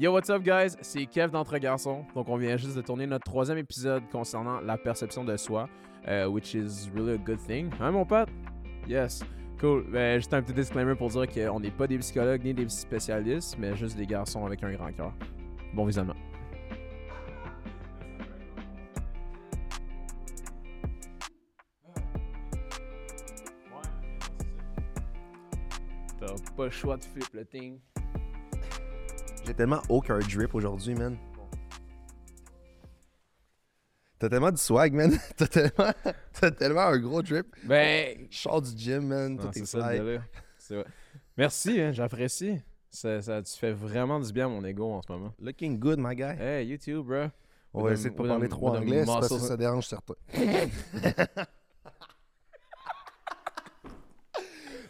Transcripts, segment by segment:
Yo, what's up, guys? C'est Kev d'Entre Garçons. Donc, on vient juste de tourner notre troisième épisode concernant la perception de soi, euh, which is really a good thing. Hein, mon pote? Yes. Cool. Ben, juste un petit disclaimer pour dire qu'on n'est pas des psychologues ni des spécialistes, mais juste des garçons avec un grand cœur. Bon visionnement. T'as pas le choix de flip le thing. J'ai tellement aucun drip aujourd'hui, man. T'as tellement du swag, man. T'as tellement, t'as tellement un gros drip. Ben, Je sors du gym, man. Non, Tout est ça. C'est vrai. Merci, hein, j'apprécie. Ça, ça, tu fais vraiment du bien à mon ego en ce moment. Looking good, my guy. Hey, YouTube, bro. On va essayer de pas parler trop anglais, c'est parce que ça dérange certains.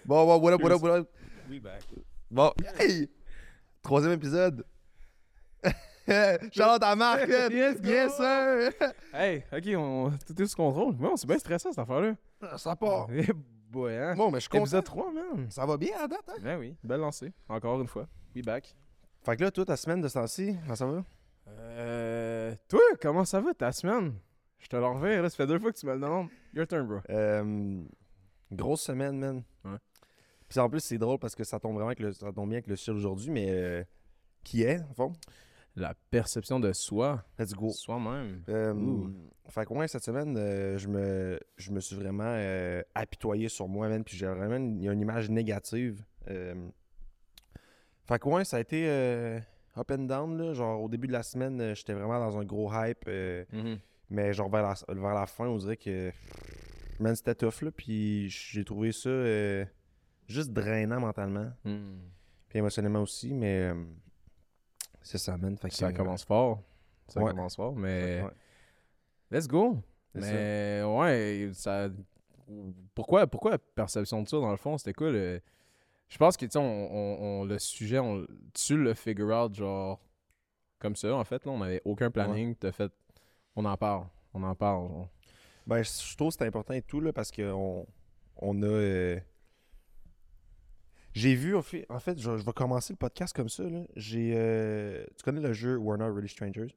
bon, bon, what up, what up, what up? We back. Bon, hey! Troisième épisode. Charlotte à Marc. Yes, yes, sir! Hey, ok, on, tout est sous contrôle. Bon, c'est bien stressant cette affaire-là. Ça part. Eh boy, hein. Bon, mais je. Épisode 3, man. Ça va bien à date, hein? Ben oui, belle lancée. Encore une fois. We back. Fait que là, toi, ta semaine de ce temps-ci, comment ça va? Euh. Toi, comment ça va ta semaine? Je te l'enverrai, là. Ça fait deux fois que tu me le demandes. Your turn, bro. Euh, grosse semaine, man. Ouais. Puis en plus, c'est drôle parce que ça tombe vraiment avec le, ça tombe bien avec le sujet aujourd'hui, mais euh, qui est, en fond? La perception de soi. Let's go. Soi-même. Euh, fait que ouais, cette semaine, euh, je, me, je me suis vraiment euh, apitoyé sur moi, man. Puis j'ai vraiment une, il y a une image négative. Fait que ouais, ça a été up and down. Là. Genre au début de la semaine, j'étais vraiment dans un gros hype. Mhm. mais genre vers la, vers la fin, on dirait que. Man, c'était tough, là. Puis j'ai trouvé ça juste drainant mentalement. Hmm. Puis émotionnellement aussi, mais. euh, c'est ça, man. Fait que, Ça euh, commence fort. Ça ouais. commence fort, mais. ouais, Let's go! ça. Mais ouais, ça. Pourquoi, pourquoi la perception de ça, dans le fond, c'était quoi le. Je pense que, tu sais, on, on- on- le sujet, on, tu le figure out, genre, comme ça, en fait, là, on n'avait aucun planning, t'as fait. On en parle, on en parle. genre. Ben, je je trouve que c'est important et tout, là, parce qu'on on a. euh, J'ai vu, en fait, je, je vais commencer le podcast comme ça. Là. J'ai, euh, Tu connais le jeu We're Not Really Strangers?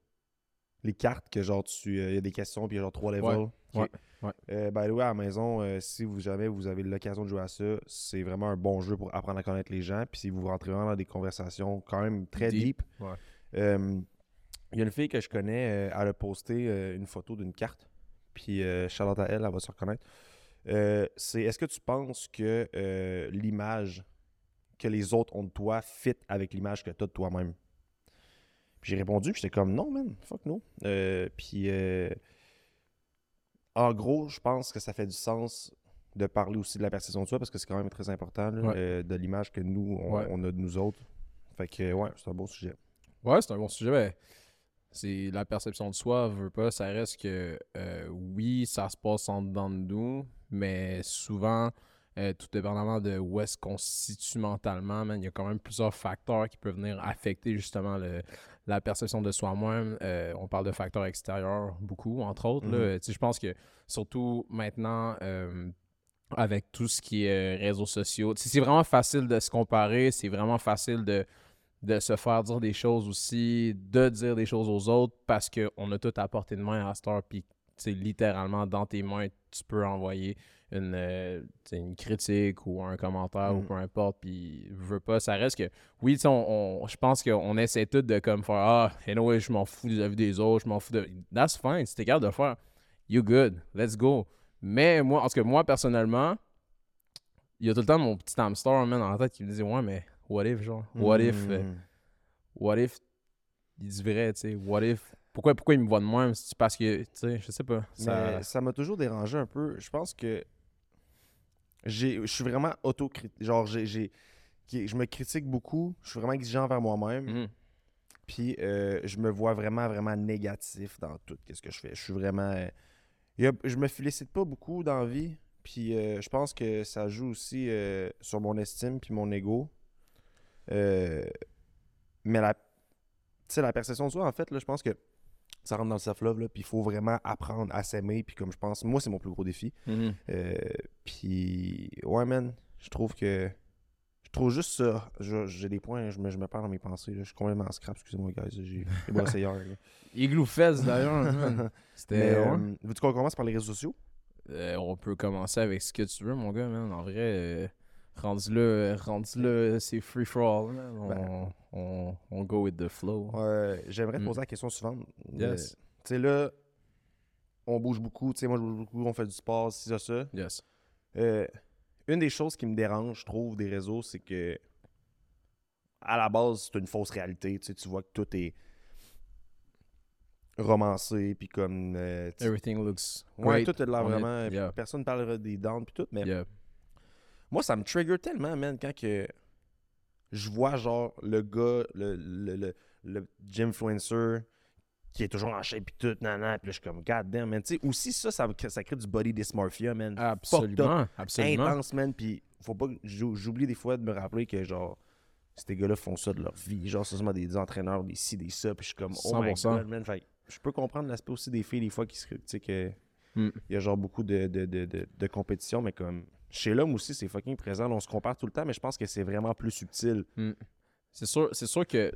Les cartes que, genre, tu. Il y a des questions, puis il y a genre trois levels. ouais, Ok. ouais. Euh, by the way, à la maison, euh, si vous jamais vous avez l'occasion de jouer à ça, c'est vraiment un bon jeu pour apprendre à connaître les gens. Puis si vous rentrez vraiment dans des conversations quand même très Deep, deep. ouais. Euh, Il y a une fille que je connais, euh, elle a posté euh, une photo d'une carte. Puis euh, Charlotte à elle, elle va se reconnaître. Euh, c'est est-ce que tu penses que euh, l'image que les autres ont de toi fit avec l'image que tu as de toi-même? Puis j'ai répondu, j'étais comme non, man, fuck no. Euh, puis euh, en gros, je pense que ça fait du sens de parler aussi de la perception de soi parce que c'est quand même très important là, Ouais. euh, de l'image que nous, on, Ouais. on a de nous autres. Fait que ouais, c'est un beau sujet. Ouais, c'est un bon sujet. Ben, c'est la perception de soi, veut pas, ça reste que euh, oui, ça se passe en dedans de nous, mais souvent, euh, tout dépendamment de où est-ce qu'on se situe mentalement, man, il y a quand même plusieurs facteurs qui peuvent venir affecter justement le, la perception de soi-même. Euh, on parle de facteurs extérieurs beaucoup, entre autres. Mhm. Je pense que surtout maintenant, euh, avec tout ce qui est réseaux sociaux, c'est vraiment facile de se comparer, c'est vraiment facile de de se faire dire des choses aussi, de dire des choses aux autres parce qu'on a tout à portée de main à cette heure. Puis, littéralement, dans tes mains, tu peux envoyer une, euh, une critique ou un commentaire ou Mhm. peu importe. Puis, veux pas, ça reste que, oui, on, on- je pense qu'on essaie tout de comme faire Ah, anyway, je m'en fous des avis des autres, je m'en fous de. That's fine, si t'es capable de le faire. You good, let's go. Mais moi, en tout cas, moi, personnellement, il y a tout le temps mon petit hamster, man, dans la tête qui me disait Ouais, mais what if, genre, what if. euh, Mm. what if il dit vrai, tu sais, what if pourquoi pourquoi il me voit de même c'est parce que tu sais je sais pas ça m'a toujours dérangé un peu. Je pense que je suis vraiment autocritique. Genre, j'ai, je me critique beaucoup. Je suis vraiment exigeant envers moi-même. Mhm. Puis euh, je me vois vraiment, vraiment négatif dans tout ce que je fais. Je suis vraiment. euh, je me félicite pas beaucoup dans la vie. Puis euh, je pense que ça joue aussi euh, sur mon estime puis mon ego. Mais la, tu sais, la perception de soi, en fait, là, je pense que ça rentre dans le self-love. là, Puis il faut vraiment apprendre à s'aimer. Puis comme je pense, moi, c'est mon plus gros défi. Mhm. Euh, puis, ouais, man, je trouve que. Je trouve juste ça. je- J'ai des points, je me, je me perds dans mes pensées. là. Je suis complètement en scrap, excusez-moi, guys. J'ai j'ai brossé hier. Igloo Fest d'ailleurs, man. Mais, C'était. ouais. euh, veux-tu qu'on commence par les réseaux sociaux? Euh, on peut commencer avec ce que tu veux, mon gars, man. En vrai, rendu là, rendu là, c'est free for all. On, Ben. on, on go with the flow. J'aimerais te Mm. poser la question suivante. Yes. Euh, Tu sais, là, on bouge beaucoup. Tu sais, moi, je bouge beaucoup. On fait du sport, si ça, ça. Yes. Euh, une des choses qui me dérange, je trouve, des réseaux, c'est que à la base, c'est une fausse réalité. Tu, sais, tu vois que tout est romancé, puis comme... euh, Everything looks ouais, great. tout est de l'air on est- vraiment... yeah. Personne ne parlera des downs, puis tout, mais Yeah. Moi, ça me trigger tellement, man, quand que je vois, genre, le gars, le, le, le, le gymfluencer qui est toujours en shape, puis tout, nan, nan, puis là, je suis comme, god damn, man. Tu sais, aussi, ça, ça, crée- ça crée du body dysmorphia, man. Absolument. Absolument. intense, man. Puis faut pas que j'oublie des fois de me rappeler que genre ces gars-là font ça de leur vie. Genre, c'est seulement des, entraîneurs, des ci, des ça. Puis je suis comme, oh my 100%. god, man. Fait que je peux comprendre l'aspect aussi des filles, des fois, qui se. Tu sais, que. Mm. Il y a genre beaucoup de, de, de, de, de compétition, mais comme. Chez l'homme aussi, c'est fucking présent. on se compare tout le temps, mais je pense que c'est vraiment plus subtil. C'est sûr, c'est sûr que,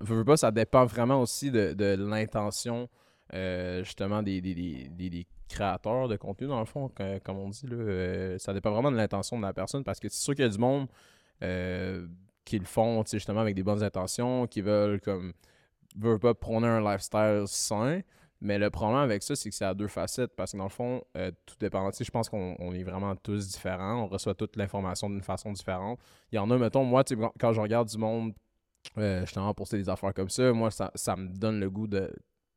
veux, pas, ça dépend vraiment aussi de, de l'intention, euh, justement, des, des, des, des- créateurs de contenu, dans le fond, comme on dit. Là, Euh, ça dépend vraiment de l'intention de la personne, parce que c'est sûr qu'il y a du monde euh, qui le font, justement, avec des bonnes intentions, qui veulent, comme, veulent pas prôner un lifestyle sain. Mais le problème avec ça, c'est que c'est à deux facettes, parce que dans le fond, euh, tout dépend. Tu sais, je pense qu'on on est vraiment tous différents, on reçoit toute l'information d'une façon différente. Il y en a, mettons, moi, tu sais, quand- je regarde du monde euh, justement poster des affaires comme ça, moi, ça, ça me donne le goût de,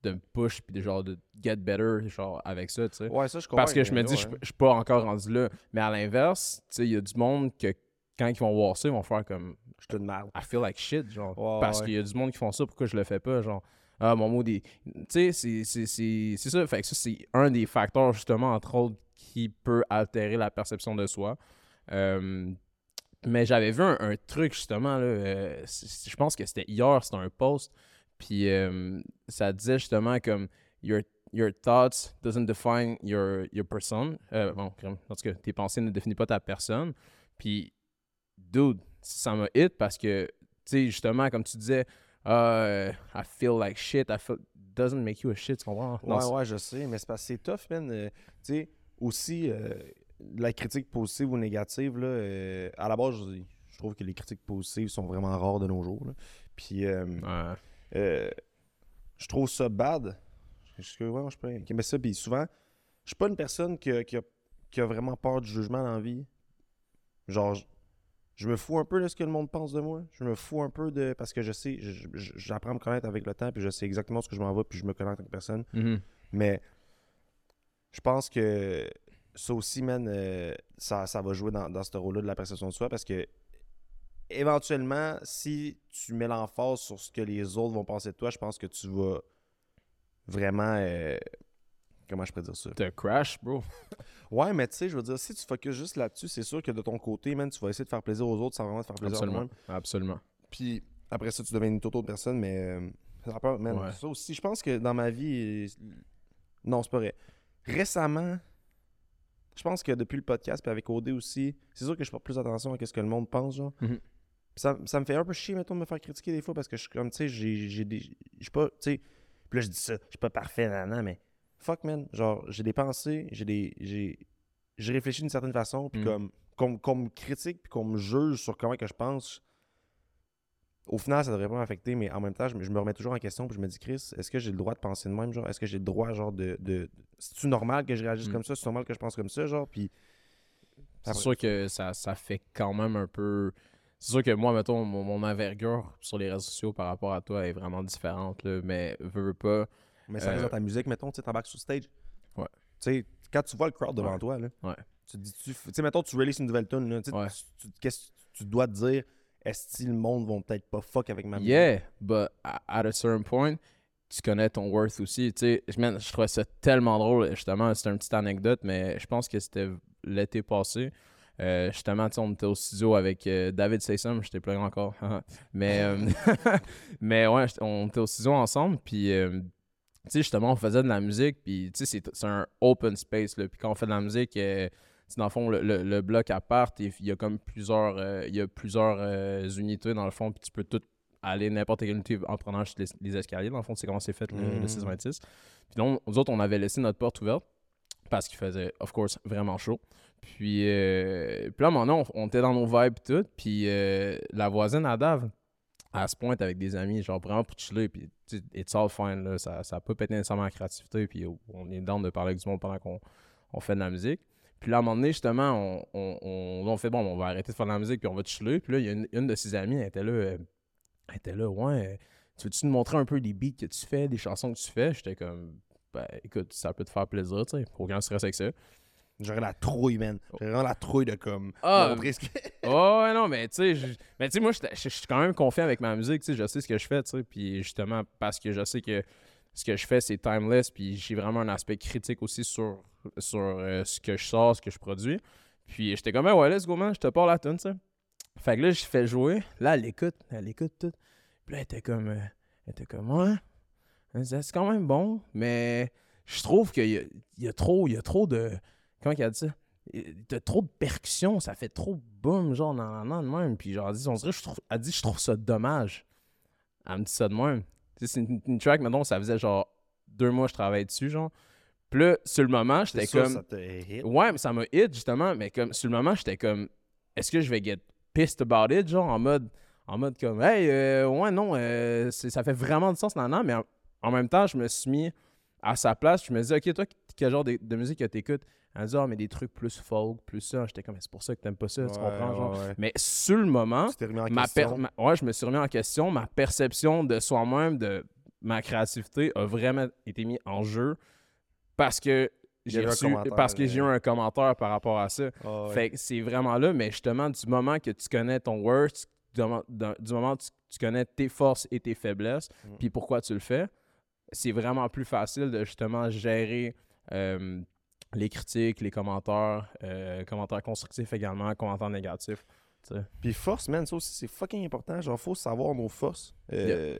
de me push puis de genre de get better genre avec ça, tu sais. Ouais, ça, je comprends. Parce que je me dis, je je suis pas encore rendu là. Mais à l'inverse, tu sais, il y a du monde que quand ils vont voir ça, ils vont faire comme Je te demande. I feel like shit, genre. Ouais, parce qu'il y a du monde qui font ça, pourquoi je le fais pas, genre. Ah, mon mot des. Tu sais, c'est- ça. Fait que ça, c'est un des facteurs, justement, entre autres, qui peut altérer la perception de soi. Euh, mais j'avais vu un, truc, justement, là. euh, je pense que c'était hier, c'était un post. Puis euh, ça disait justement comme Your, your thoughts doesn't define your, your person. Bon, en tout cas, tes pensées ne définissent pas ta personne. Puis, dude, ça m'a hit parce que, tu sais, justement, comme tu disais, euh, I feel like shit, I feel. Doesn't make you a shit, tu comprends? Non, Ouais, ouais, je sais, mais c'est parce que c'est tough, man. Euh, tu sais, aussi, euh, la critique positive ou négative, là, euh, à la base, je, je trouve que les critiques positives sont vraiment rares de nos jours. là. Puis, Ouais. je trouve ça bad. Je que, ouais, je peux mais ça, puis souvent, je suis pas une personne qui a, qui a- qui a vraiment peur du jugement dans la vie. Genre, je, me fous un peu de ce que le monde pense de moi. Je me fous un peu de. Parce que je sais, j'apprends à me connaître avec le temps, puis je sais exactement ce que je m'en vais, puis je me connais en tant que personne. Mhm. Mais je pense que ça aussi, man, euh, ça, ça va jouer dans, dans ce rôle-là de la perception de soi parce que éventuellement, si tu mets l'emphase sur ce que les autres vont penser de toi, je pense que tu vas vraiment. euh, comment je peux dire ça? T'as crash, bro. Ouais, mais tu sais, je veux dire, si tu focuses juste là-dessus, c'est sûr que de ton côté, man, tu vas essayer de faire plaisir aux autres sans vraiment te faire plaisir à toi-même. Absolument. Puis après ça, tu deviens une toute autre personne, mais euh, ça a peur, man. Ouais. Ça aussi, je pense que dans ma vie, euh, non, c'est pas vrai. Récemment, je pense que depuis le podcast, puis avec OD aussi, c'est sûr que je porte plus attention à ce que le monde pense, genre. Mhm. Ça, ça me fait un peu chier, mettons, de me faire critiquer des fois parce que je suis comme, tu sais, j'ai j'ai des. Je suis pas, tu sais. Puis là, je dis ça, je suis pas parfait, nan, nan, mais fuck, man. Genre, j'ai des pensées, j'ai des. J'ai j'ai réfléchi d'une certaine façon, puis Mhm. comme qu'on me critique, puis qu'on me juge sur comment que je pense, au final, ça devrait pas m'affecter, mais en même temps, je me, je me remets toujours en question, puis je me dis, Chris, est-ce que j'ai le droit de penser de même, genre, est-ce que j'ai le droit, genre, de. de... C'est-tu normal que je réagisse Mm. comme ça? C'est normal que je pense comme ça, genre, puis. C'est sûr que ça, ça fait quand même un peu. C'est sûr que moi, mettons, mon, mon envergure sur les réseaux sociaux par rapport à toi est vraiment différente, là, mais veux, veux pas. Mais ça reste Euh, dans ta musique, mettons, tu sais, t'embarques sur stage. Ouais. Tu sais, quand tu vois le crowd devant Ouais. toi, là, Ouais. tu te dis, tu sais, mettons, tu releases une nouvelle tune, là, tu sais, Ouais. tu- tu- qu'est-ce que tu dois te dire? Est-ce que le monde vont peut-être pas fuck avec ma musique? Yeah, but at a certain point, tu connais ton worth aussi. Tu sais, je trouvais ça tellement drôle. Justement, c'est une petite anecdote, mais je pense que c'était l'été passé. Euh, justement, on était au studio avec euh, David Saysum, je t'ai pleuré encore. mais, euh, mais ouais, on était au studio ensemble, puis tu sais, justement, on faisait de la musique, puis tu sais, c'est- un open space, là. Puis quand on fait de la musique, euh, dans le fond, le, le- le bloc à part, il y a comme plusieurs, euh, il y a plusieurs euh, unités dans le fond, puis tu peux tout aller n'importe quelle unité en prenant les, les escaliers. Dans le fond, c'est comment c'est fait le, le Mhm. 626. Puis là, on- nous autres, on avait laissé notre porte ouverte parce qu'il faisait, of course, vraiment chaud. Puis, euh, puis là, à un moment donné, on, on était dans nos vibes tout. Puis euh, la voisine à Dave, elle se pointe avec des amis, genre vraiment pour chiller. Puis it's all fine, là. Ça, ça peut péter nécessairement la créativité. Puis on est down de parler avec du monde pendant qu'on on fait de la musique. Puis là, à un moment donné, justement, on, on, on, fait bon, on va arrêter de faire de la musique puis on va chiller. Puis là, il y a une, de ses amies, elle était là, euh, elle était là, ouais, tu veux-tu nous montrer un peu des beats que tu fais, des chansons que tu fais? J'étais comme, ben écoute, ça peut te faire plaisir, tu sais, aucun stress avec ça. J'aurais la trouille, man. J'aurais vraiment la trouille de comme Ah, montrer ce que. Oh, ouais, non, mais tu sais, je- mais tu sais, moi, je suis quand même confiant avec ma musique, tu sais, je sais ce que je fais, tu sais, puis justement, parce que je sais que ce que je fais, c'est timeless, puis j'ai vraiment un aspect critique aussi sur, sur euh, ce que je sors, ce que je produis. Puis j'étais comme, Ah ouais, let's go, man, je te parle la tune, tu sais. Fait que là, je fais jouer, là, elle écoute, elle écoute tout. Puis là, elle était comme, euh, elle était comme, ouais, c'est quand même bon, mais je trouve qu'il y a trop, il y a trop de, comment qu'elle a dit ça? T'as trop de percussions, ça fait trop boum, genre, nan, nan, nan, de même. Puis, genre, elle dit, on dirait, je trouve, elle dit, je trouve ça dommage. Elle me dit ça de même. Tu sais, c'est une, une track, maintenant, ça faisait genre deux mois que je travaillais dessus, genre. Puis là, sur le moment, j'étais comme. ça hit. Ouais, mais ça m'a hit, justement. Mais comme, sur le moment, j'étais comme, est-ce que je vais get pissed about it, genre, en mode, en mode comme, hey, euh, ouais, non, euh, ça fait vraiment du sens, nan, nan. Mais en, en même temps, je me suis mis à sa place. Je me dis, ok, toi, quel genre de, de musique que t'écoutes? Elle dit, ah, mais des trucs plus folk, plus ça. J'étais comme, c'est pour ça que t'aimes pas ça, tu comprends, genre? Mais sur le moment, Tu t'es remis en ma question. per- ma- ouais, je me suis remis en question. Ma perception de soi-même, de ma créativité, a vraiment été mise en jeu parce que j'ai reçu- parce que j'ai eu un commentaire par rapport à ça. Ah ouais. Fait que c'est vraiment là, mais justement, du moment que tu connais ton worth, du moment, d'un- du moment que tu, tu connais tes forces et tes faiblesses, Mm. puis pourquoi tu le fais, c'est vraiment plus facile de justement gérer euh, les critiques, les commentaires, euh, commentaires constructifs également, commentaires négatifs. Puis force, man, ça aussi, c'est fucking important. Genre, faut savoir nos forces. Euh,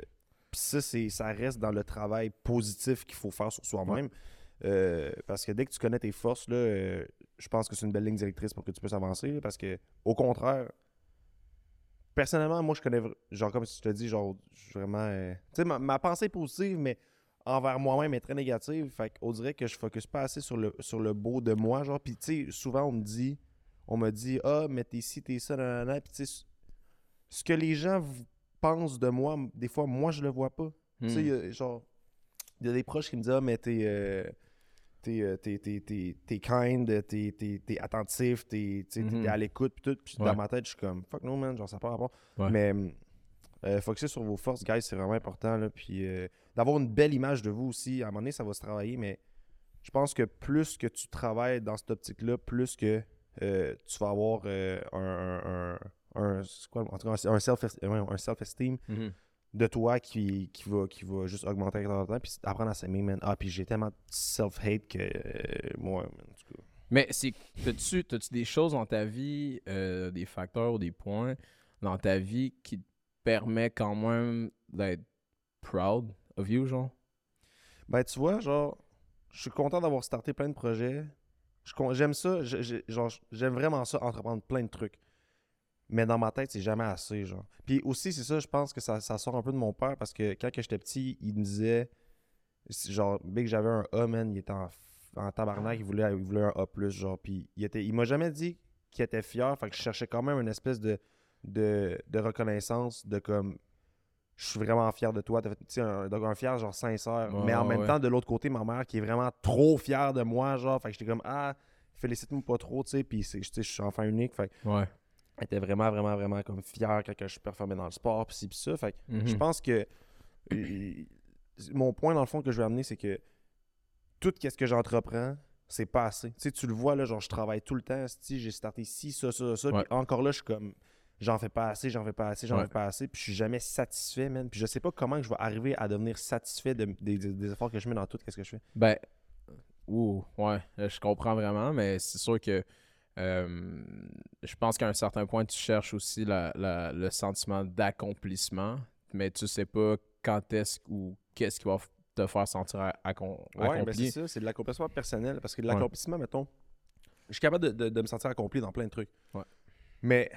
Puis ça, ça reste dans le travail positif qu'il faut faire sur soi-même. Euh, parce que dès que tu connais tes forces, là, euh, je pense que c'est une belle ligne directrice pour que tu puisses avancer. là, parce que, au contraire, personnellement, moi, je connais, genre, comme je te dis, genre, je suis vraiment. euh, tu sais, ma, ma pensée est positive, mais envers moi-même est très négative. Fait qu'on dirait que je focus pas assez sur le, sur le beau de moi. Genre, puis tu sais, souvent, on me dit, on me dit, ah, mais t'es ci, t'es ça, nanana. Puis tu sais, ce que les gens pensent de moi, des fois, moi, je le vois pas. Tu sais, Hmm. genre, il y a des proches qui me disent, ah, mais t'es. euh, T'es, euh, t'es, t'es, kind, t'es, t'es, t'es attentif, t'es, Mhm. t'es à l'écoute, puis tout. Puis Ouais. dans ma tête, je suis comme, fuck no, man, genre, ça pas rapport. Ouais. Mais euh, focuser sur vos forces, guys, c'est vraiment important. Là, puis euh, d'avoir une belle image de vous aussi, à un moment donné, ça va se travailler, mais je pense que plus que tu travailles dans cette optique-là, plus que euh, tu vas avoir un, un, un, un- c'est quoi, en tout cas, un self- self-esteem Mhm. de toi qui, qui, va, qui va juste augmenter avec le temps, puis apprendre à s'aimer, man. Ah, puis j'ai tellement de self-hate que moi, man, en tout cas. Mais c'est t'as-tu t'as-tu des choses dans ta vie, des facteurs ou des points dans ta vie qui te permet quand même d'être proud of you, genre? Ben, tu vois, genre, je suis content d'avoir starté plein de projets. J'aime ça, j'aime vraiment ça, entreprendre plein de trucs. Mais dans ma tête, c'est jamais assez, genre. Puis aussi, c'est ça, je pense que ça, sort un peu de mon père parce que quand j'étais petit, il me disait, genre, dès que j'avais un A, man, il était en, en tabarnak, il voulait, il voulait un A+, genre. Puis il, il m'a jamais dit qu'il était fier, fait que je cherchais quand même une espèce de, de, de reconnaissance, de comme, je suis vraiment fier de toi. T'as fait, tu sais, un, donc un fier, genre sincère. Ouais, mais en même ouais. temps, de l'autre côté, ma mère qui est vraiment trop fière de moi, genre. Fait que j'étais comme, ah, félicite-moi pas trop, tu sais. Puis, je suis enfant unique. Fait Ouais. elle était vraiment, vraiment, vraiment comme fière quand je performais dans le sport, pis ci, pis ça. Fait que Mhm. je pense que euh, mon point, dans le fond, que je veux amener, c'est que tout ce que j'entreprends, c'est pas assez. Tu sais, tu le vois, là, genre, je travaille tout le temps. Si j'ai starté ci, ça, ça, ça. Puis encore là, je suis comme, j'en fais pas assez, j'en fais pas assez, j'en Ouais. fais pas assez. Puis je suis jamais satisfait, man. Puis je sais pas comment je vais arriver à devenir satisfait de- des, efforts que je mets dans tout, qu'est-ce que je fais. Ben, ouh, ouais, euh, je comprends vraiment, mais c'est sûr que euh, je pense qu'à un certain point, tu cherches aussi la- la- le sentiment d'accomplissement, mais tu sais pas quand est-ce ou qu'est-ce qui va te faire sentir a- accom- Ouais, ben accompli. c'est ça, c'est de l'accomplissement personnel. Parce que de Ouais. l'accomplissement, mettons, Je suis capable de, de- de me sentir accompli dans plein de trucs. Ouais. Mais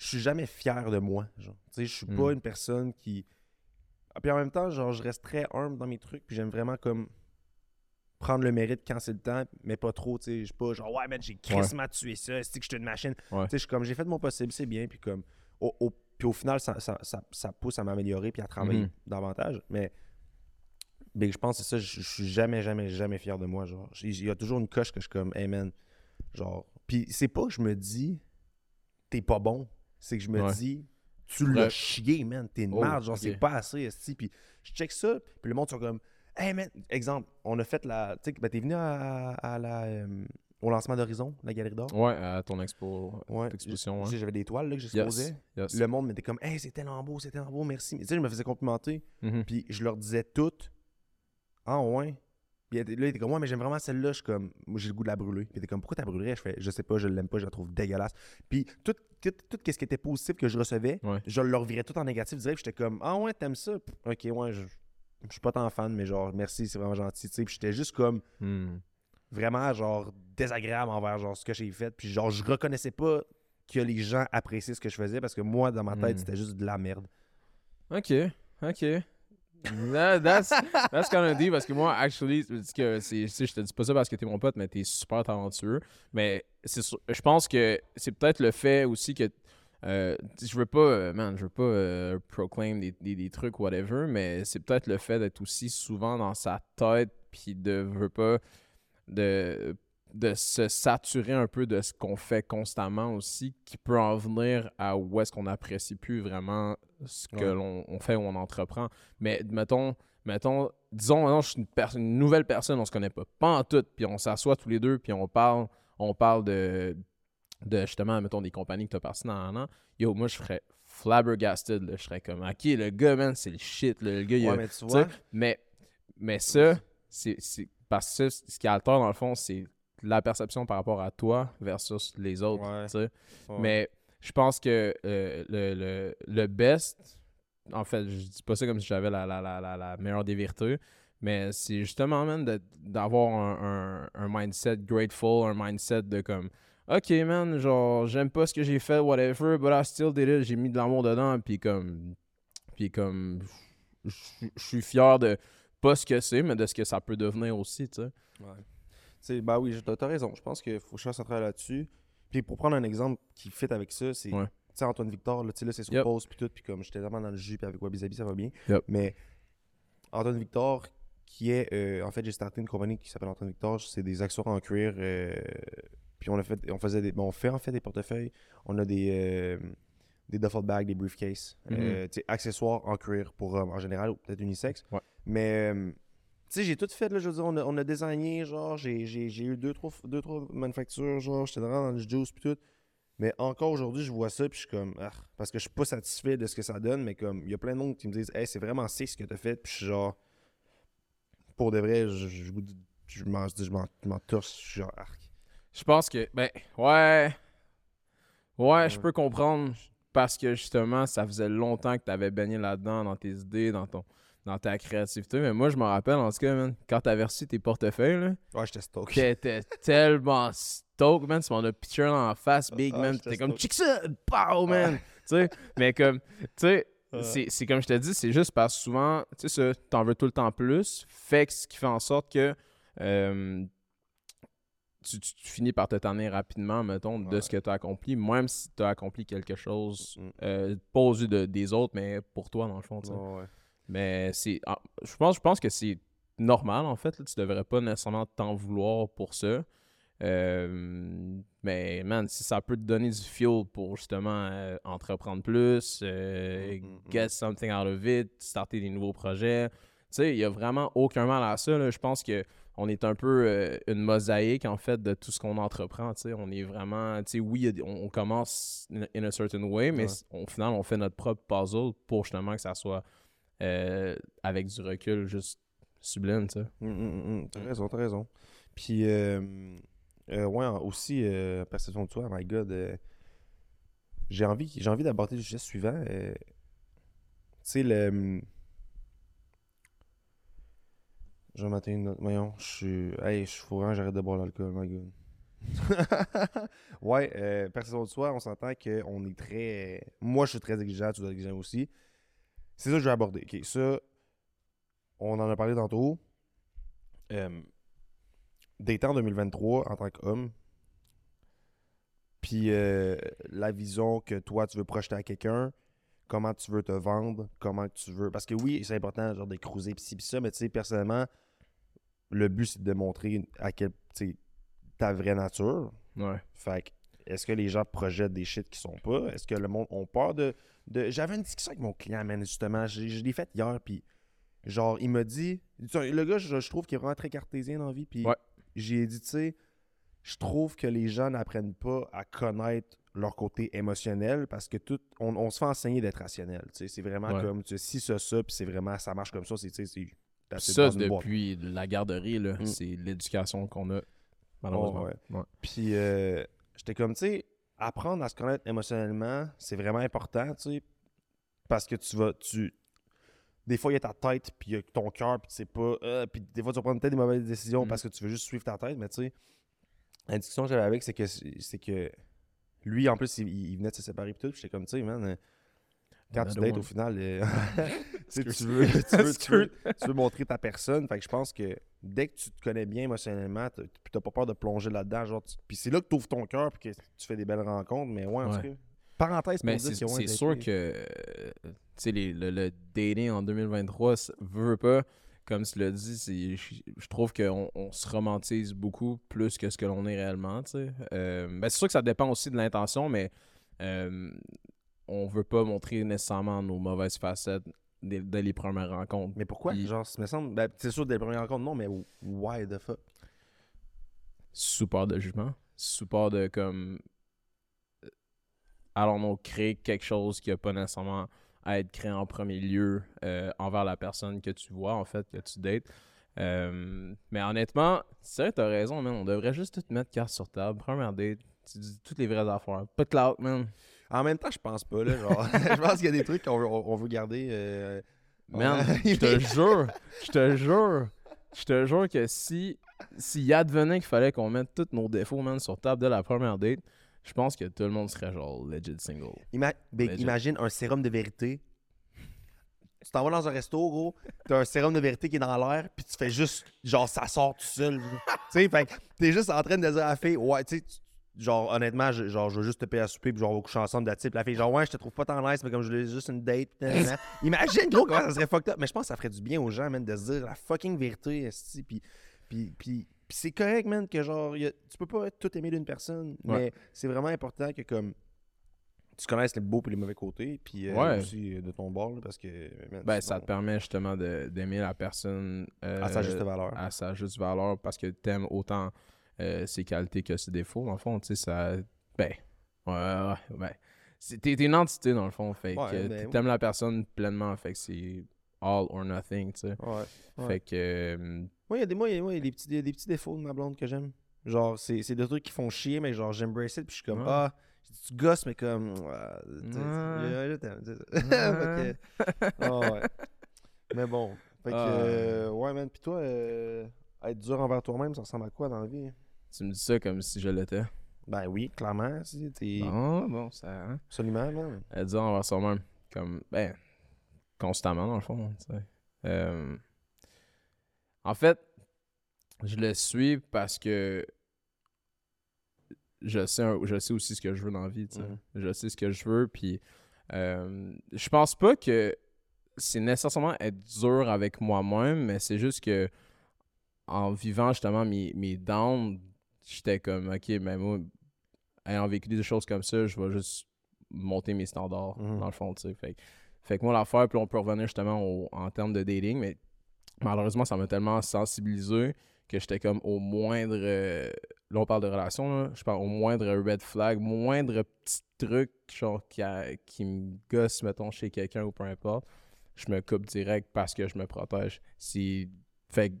je suis jamais fier de moi. Genre. Tu sais, je suis Mm. pas une personne qui. Ah, Puis en même temps, genre, je reste très humble dans mes trucs. Puis j'aime vraiment comme prendre le mérite quand c'est le temps, mais pas trop. Tu sais, je suis pas genre, ouais, man, j'ai crissement tué ça. C'est que je suis une machine? Ouais. Tu sais, je suis comme, j'ai fait de mon possible, c'est bien. Puis comme, au, au- puis au final, ça, ça, ça, ça pousse à m'améliorer puis à travailler Mhm. davantage. Mais. Mais je pense que c'est ça, je, je suis jamais, jamais, jamais fier de moi. Genre, il y a toujours une coche que je suis comme, hey man, genre. Puis c'est pas que je me dis, t'es pas bon. C'est que je me Ouais. dis, tu l'as chié, man. T'es une Oh. Genre, c'est pas assez, esti. Puis je check ça, puis le monde sont comme, hey man, exemple, on a fait la. Tu sais, ben, t'es venu à, à la. euh, au lancement d'Horizon, la galerie d'or? Ouais, à ton expo, Ouais. exposition. J'avais des toiles là, que j'exposais. Yes. yes. Le monde m'était comme, hey, c'est tellement beau, c'est tellement beau, merci. Mais tu sais, je me faisais complimenter. Mhm. Puis je leur disais toutes, ah ouais. Puis là, il était comme, ouais, mais j'aime vraiment celle-là. Je suis comme, moi, j'ai le goût de la brûler. Puis il était comme, pourquoi la brûlerais Je fais, je sais pas, je l'aime pas, je la trouve dégueulasse. Puis tout, tout, tout ce qui était positif que je recevais, Ouais. je leur virais tout en négatif direct. Puis j'étais comme, ah ouais, t'aimes ça? Ok, ouais, je, je suis pas tant fan, mais genre, merci, c'est vraiment gentil. Puis j'étais juste comme, Hmm. vraiment, genre, désagréable envers genre, ce que j'ai fait. Puis genre, je reconnaissais pas que les gens appréciaient ce que je faisais parce que moi, dans ma tête, Mm. c'était juste de la merde. Ok, ok. That- that's, that's kind of deep parce que moi, actually, que c'est, je te dis pas ça parce que t'es mon pote, mais t'es super talentueux. Mais je pense que c'est peut-être le fait aussi que euh, je veux pas, euh, man, je veux pas euh, proclaim des, des, des trucs, whatever, mais c'est peut-être le fait d'être aussi souvent dans sa tête puis de veux pas de de se saturer un peu de ce qu'on fait constamment aussi, qui peut en venir à où est-ce qu'on n'apprécie plus vraiment ce que Ouais. l'on on fait ou on entreprend. Mais mettons, mettons disons, je suis une, nouvelle personne, on se connaît pas, pas en tout, puis on s'assoit tous les deux, puis on parle, on parle de, de justement, mettons, des compagnies que tu as passées dans un an. Yo, moi, je serais flabbergasted, là. je serais comme, ok, le gars, man, c'est le shit, là. le gars, il a- mais tu vois, mais, mais ça, c'est parce que ça, ce qui altère dans le fond, c'est la perception par rapport à toi versus les autres. Ouais. ouais. Mais je pense que euh, le, le, le best, en fait, je dis pas ça comme si j'avais la, la, la, la, la meilleure des vertus, mais c'est justement, d'avoir un, un, un mindset grateful, un mindset de comme, ok, man, genre, j'aime pas ce que j'ai fait, whatever, but I still did it, j'ai mis de l'amour dedans, puis comme, puis comme, je je suis fier de pas ce que c'est, mais de ce que ça peut devenir aussi, tu sais. Ouais. Sais, bah oui, t'as raison. Je pense qu'il faut que je fasse un travail là-dessus. Puis pour prendre un exemple qui fit avec ça, c'est Ouais. Antoine Victor, là, tu sais, là c'est sur Yep. pause puis tout, puis comme j'étais vraiment dans le jus puis avec Wabi ça va bien. Yep. Mais Antoine Victor, qui est euh, en fait j'ai starté une compagnie qui s'appelle Antoine Victor, c'est des accessoires en cuir. euh, puis on a fait, on faisait des, bon, on fait en fait des portefeuilles. On a des euh, des duffel bags, des briefcases, sais, accessoires en cuir pour hommes en général ou peut-être unisexe. Ouais. Mais sais, j'ai tout fait, là, je veux dire, on a, on a designé, genre, j'ai, eu deux, trois, deux, trois manufactures, genre, j'étais dans le juice puis tout. Mais encore aujourd'hui, je vois ça, puis je suis comme, ah, parce que je suis pas satisfait de ce que ça donne, mais comme, il y a plein de monde qui me disent, hey, c'est vraiment sick ce que t'as fait, puis je suis genre, pour de vrai, je, je, je, je m'en, je m'en, je je suis genre, arc. Je pense que, ben, ouais. Ouais, je Ouais. peux comprendre parce que justement, ça faisait longtemps que tu avais baigné là-dedans, dans tes idées, dans ton dans ta créativité. Mais moi, je me rappelle, en tout cas, man, quand t'avais reçu tes portefeuilles, là, Ouais, j'étais stoked. t'étais tellement stoked, man. Tu m'en as pitché en face, big, Ah, man. T'es comme, check ça, pow, man. tu sais, mais comme, tu sais, c'est comme je te dis, c'est juste parce que souvent, tu sais, t'en veux tout le temps plus. Fait que ce qui fait en sorte que euh, tu, tu- tu finis par te tanner rapidement, mettons, de Ouais. ce que tu as accompli, même si tu as accompli quelque chose, Mm. euh, pas aux yeux de- des autres, mais pour toi, dans le fond. tu sais. Ouais, ouais. Mais c'est. ah, Je pense, je pense que c'est normal, en fait. Là. Tu devrais pas nécessairement t'en vouloir pour ça. Euh, mais, man, si ça peut te donner du fuel pour justement euh, entreprendre plus, euh, Mm, mm, mm. get something out of it, starter des nouveaux projets, tu sais, il y a vraiment aucun mal à ça. là. Je pense que on est un peu euh, une mosaïque, en fait, de tout ce qu'on entreprend. On est vraiment. Tu sais, oui, on, on commence in, a certain way, mais Ouais. au final, on fait notre propre puzzle pour justement que ça soit euh, avec du recul juste sublime, tu sais. Mm, mm, mm. T'as raison, t'as raison. Puis, euh, euh, ouais, aussi, perception de toi, my God, j'ai envie, j'ai envie d'aborder le sujet suivant. tu sais, le. Je vais mater une note. Voyons, je suis. Hey, je suis fourrant, j'arrête de boire l'alcool, my God. ouais, euh, perception de soi, on s'entend qu'on est très. Moi, je suis très exigeant, tu dois être exigeant aussi. C'est ça que je vais aborder. Ça, on en a parlé tantôt. Euh, D'été en 2023 en tant qu'homme, puis euh, la vision que toi, tu veux projeter à quelqu'un, comment tu veux te vendre, comment tu veux. Parce que oui, c'est important, genre de cruiser, pis ci, pis ça, mais tu sais, personnellement, le but, c'est de montrer à quel. ta vraie nature. Ouais. Fait que, est-ce que les gens projettent des shit qui sont pas? Est-ce que le monde ont peur de. De... J'avais une discussion avec mon client, man, justement. Je, je l'ai faite hier, puis genre, il m'a dit. Le gars, je, je trouve qu'il est vraiment très cartésien dans la vie, puis Ouais. j'ai dit, tu sais, je trouve que les gens n'apprennent pas à connaître leur côté émotionnel parce que tout. On, on se fait enseigner d'être rationnel, tu sais. C'est vraiment Ouais. comme, tu sais, si ça, ça, puis c'est vraiment, ça marche comme ça, c'est, tu sais, c'est. c'est Ça, boîte. depuis la garderie, là, Mm. c'est l'éducation qu'on a, malheureusement. Oh, ouais. Ouais. Puis euh, j'étais comme, tu sais, apprendre à se connaître émotionnellement, c'est vraiment important, tu sais, parce que tu vas, tu... Des fois, il y a ta tête, puis il y a ton cœur, puis tu sais pas... euh, puis des fois, tu vas prendre peut-être des mauvaises décisions Mm. parce que tu veux juste suivre ta tête, mais tu sais, la discussion que j'avais avec, c'est que, c'est que lui, en plus, il, il venait de se séparer, puis tout, puis j'étais comme, tu sais, man... Quand tu dates, au final, euh, tu tu veux, tu, veux, tu, veux, Excuse. tu veux montrer ta personne. Fait que je pense que dès que tu te connais bien émotionnellement, puis t'as pas peur de plonger là-dedans. Genre, tu- puis c'est là que tu ouvres ton cœur puis que tu fais des belles rencontres. Mais ouais, en tout cas. Parenthèse pour Mais c'est ouais, sûr que tu les- le, le dating en 2023, ça veut pas, comme tu l'as dit, je trouve qu'on on se romantise beaucoup plus que ce que l'on est réellement. tu. Euh, ben, c'est sûr que ça dépend aussi de l'intention, mais euh, on veut pas montrer nécessairement nos mauvaises facettes dès, dès les premières rencontres. Mais pourquoi? Puis- Genre, ça me semble. ben, c'est sûr, dès les premières rencontres, non, mais why the fuck? Peur de jugement, peur de comme euh, allons-nous créer quelque chose qui a pas nécessairement à être créé en premier lieu euh, envers la personne que tu vois en fait que tu dates. Euh, mais honnêtement, c'est vrai, t'as raison, man. On devrait juste tout mettre carte sur table. Première date, tu dis toutes les vraies affaires. Pas de clout, man. En même temps, je pense pas, là. Genre, je pense qu'il y a des trucs qu'on veut, on, on veut garder. euh, Ouais. je te jure, je te jure, je te jure que si s'il advenait qu'il fallait qu'on mette tous nos défauts, man, sur table de la première date, je pense que tout le monde serait genre legit single. Ima- ben, Legit. imagine un sérum de vérité. Tu t'en vas dans un resto, gros, t'as un sérum de vérité qui est dans l'air, puis tu fais juste, genre, ça sort tout seul. tu sais, fait t'es juste en train de dire à la fille, ouais, tu sais, genre, honnêtement, je, genre, je veux juste te payer à souper, puis genre, on va coucher ensemble, de type. La fille, genre, ouais, je te trouve pas tant nice, mais comme je voulais juste une date. Imagine, gros, comment ça serait fucked up. Mais je pense que ça ferait du bien aux gens, man, de se dire la fucking vérité, esti, puis, puis, puis, puis c'est correct, man, que genre, a- tu peux pas tout aimer d'une personne, Ouais. mais c'est vraiment important que, comme, tu connaisses les beaux et les mauvais côtés, puis euh, Ouais. aussi euh, de ton bord, là, parce que. man, Ben, ça te permet justement d'aimer la personne euh, À sa juste valeur. à sa juste valeur parce que t'aimes autant euh, ses qualités que ses défauts. Dans le fond, tu sais, ça. Ben, ouais, ouais, ouais. T'es une entité, dans le fond. Fait Ouais, que ben, t'aimes la personne pleinement. Fait que c'est all or nothing, tu sais. Ouais. ouais. Fait que. euh, Moi, il y a des, moi, y a- moi, il y a des petits, des défauts de ma blonde que j'aime. Genre, c'est c'est des trucs qui font chier, mais genre, j'embrace it, puis je suis comme, ah, tu gosses, mais comme, ah, je- t'aime, que- ouais. Mais bon. Fait que, Ah. euh, ouais, man. Puis toi, euh, être dur envers toi-même, ça ressemble à quoi dans la vie? tu me dis ça comme si je l'étais. Ben oui, clairement. Si, t'es Bon, bon, ça. Hein? absolument, man. Elle dit envers soi-même. Comme, ben, constamment, dans le fond. tu sais. Euh, en fait, je le suis parce que je sais, un- je sais aussi ce que je veux dans la vie. tu sais. Mhm. Je sais ce que je veux. Puis, euh, je pense pas que c'est nécessairement être dur avec moi-même, mais c'est juste que en vivant justement mes, mes downs, j'étais comme, ok, mais moi, ayant vécu des choses comme ça, je vais juste monter mes standards, Mhm. dans le fond, tu sais. Fait, que- fait que moi, l'affaire, puis on peut revenir justement au- en termes de dating, mais malheureusement, ça m'a tellement sensibilisé que j'étais comme au moindre. euh, là, on parle de relation, là. Je parle au moindre red flag, moindre petit truc, genre, qui, a- qui me gosse, mettons, chez quelqu'un ou peu importe. Je me coupe direct parce que je me protège. C'est. Fait, que-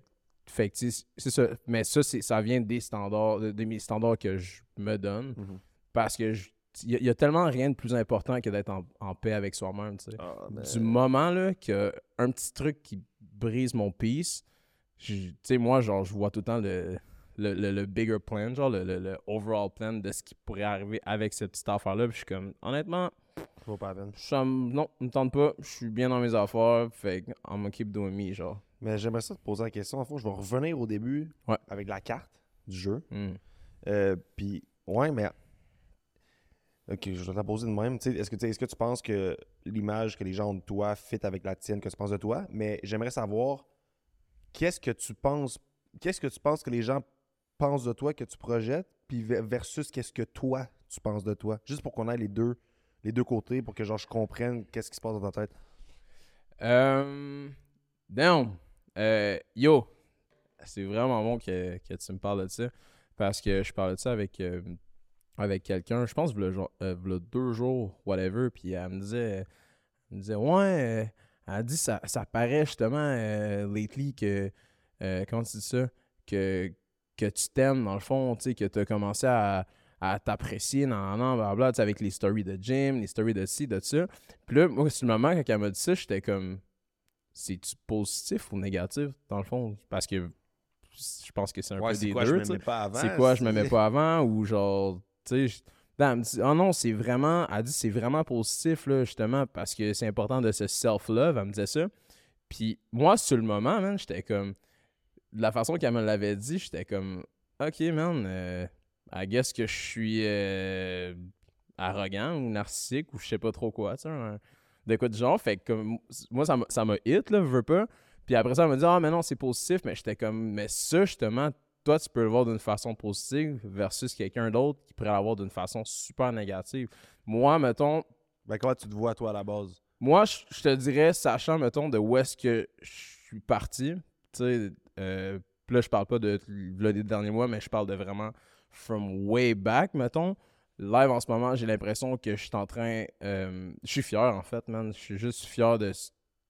fait que, c'est ça. Mais ça, ça vient des standards, de, de mes standards que je me donne Mhm. parce que je- il y, a- il y a tellement rien de plus important que d'être en, en paix avec soi-même. Ah, ben, Du moment là que un petit truc qui brise mon peace, tu sais moi genre je vois tout le temps le, le, le, le bigger plan, genre le, le, le overall plan de ce qui pourrait arriver avec cette petite affaire-là. Puis je suis comme, honnêtement, Faut pas ça me- non, me tente pas. Je suis bien dans mes affaires. Fait I'm gonna keep doing me, genre. Mais j'aimerais ça te poser la question. En fond, je vais revenir au début Ouais. avec la carte du jeu. Euh, Puis, ouais, mais. Ok, je vais te la poser de même. Est-ce que, est-ce que tu penses que l'image que les gens ont de toi fit avec la tienne que tu penses de toi? Mais j'aimerais savoir qu'est-ce que tu penses. Qu'est-ce que tu penses que les gens pensent de toi que tu projettes, puis ve- versus qu'est-ce que toi tu penses de toi? Juste pour qu'on ait les deux, les deux côtés, pour que genre je comprenne qu'est-ce qui se passe dans ta tête. Euh, damn. Euh, yo, c'est vraiment bon que, que tu me parles de ça. Parce que je parlais de ça avec, euh, avec quelqu'un, je pense, genre- euh, v'là deux jours, whatever. Puis elle me disait, elle me disait ouais, euh, elle dit ça, ça paraît justement, euh, lately, que. comment tu dis ça? Que, que tu t'aimes, dans le fond, tu sais, que tu as commencé à, à t'apprécier, nan, nan, blablabla, avec les stories de gym, les stories de ci, de ça. Puis là, moi, sur le moment, quand elle m'a dit ça, j'étais comme, c'est-tu positif ou négatif, dans le fond? Parce que je pense que c'est un peu des quoi, deux, je tu sais. me mets pas avant? C'est quoi, je me mets pas avant ou genre, tu sais, je- elle me dit, oh non, c'est vraiment, elle dit, c'est vraiment positif, là, justement, parce que c'est important de se self-love, elle me disait ça. Puis moi, sur le moment, man, j'étais comme, de la façon qu'elle me l'avait dit, j'étais comme, ok, man, euh, I guess que je suis euh, arrogant ou narcissique ou je sais pas trop quoi, tu sais, un- de quoi de genre. Fait que comme, moi, ça m'a- ça m'a hit, là, je veux pas. Puis après ça, elle m'a dit, ah, mais non, c'est positif, mais j'étais comme, mais ça, justement, toi, tu peux le voir d'une façon positive versus quelqu'un d'autre qui pourrait l'avoir d'une façon super négative. Moi, mettons, Ben, comment tu te vois, toi, à la base? moi, je je te dirais, sachant, mettons, de où est-ce que je suis parti, tu sais, euh, là, je parle pas de là, des derniers mois, mais je parle de vraiment from way back, mettons. Live, en ce moment, j'ai l'impression que je suis en train... euh, je suis fier, en fait, man. Je suis juste fier de,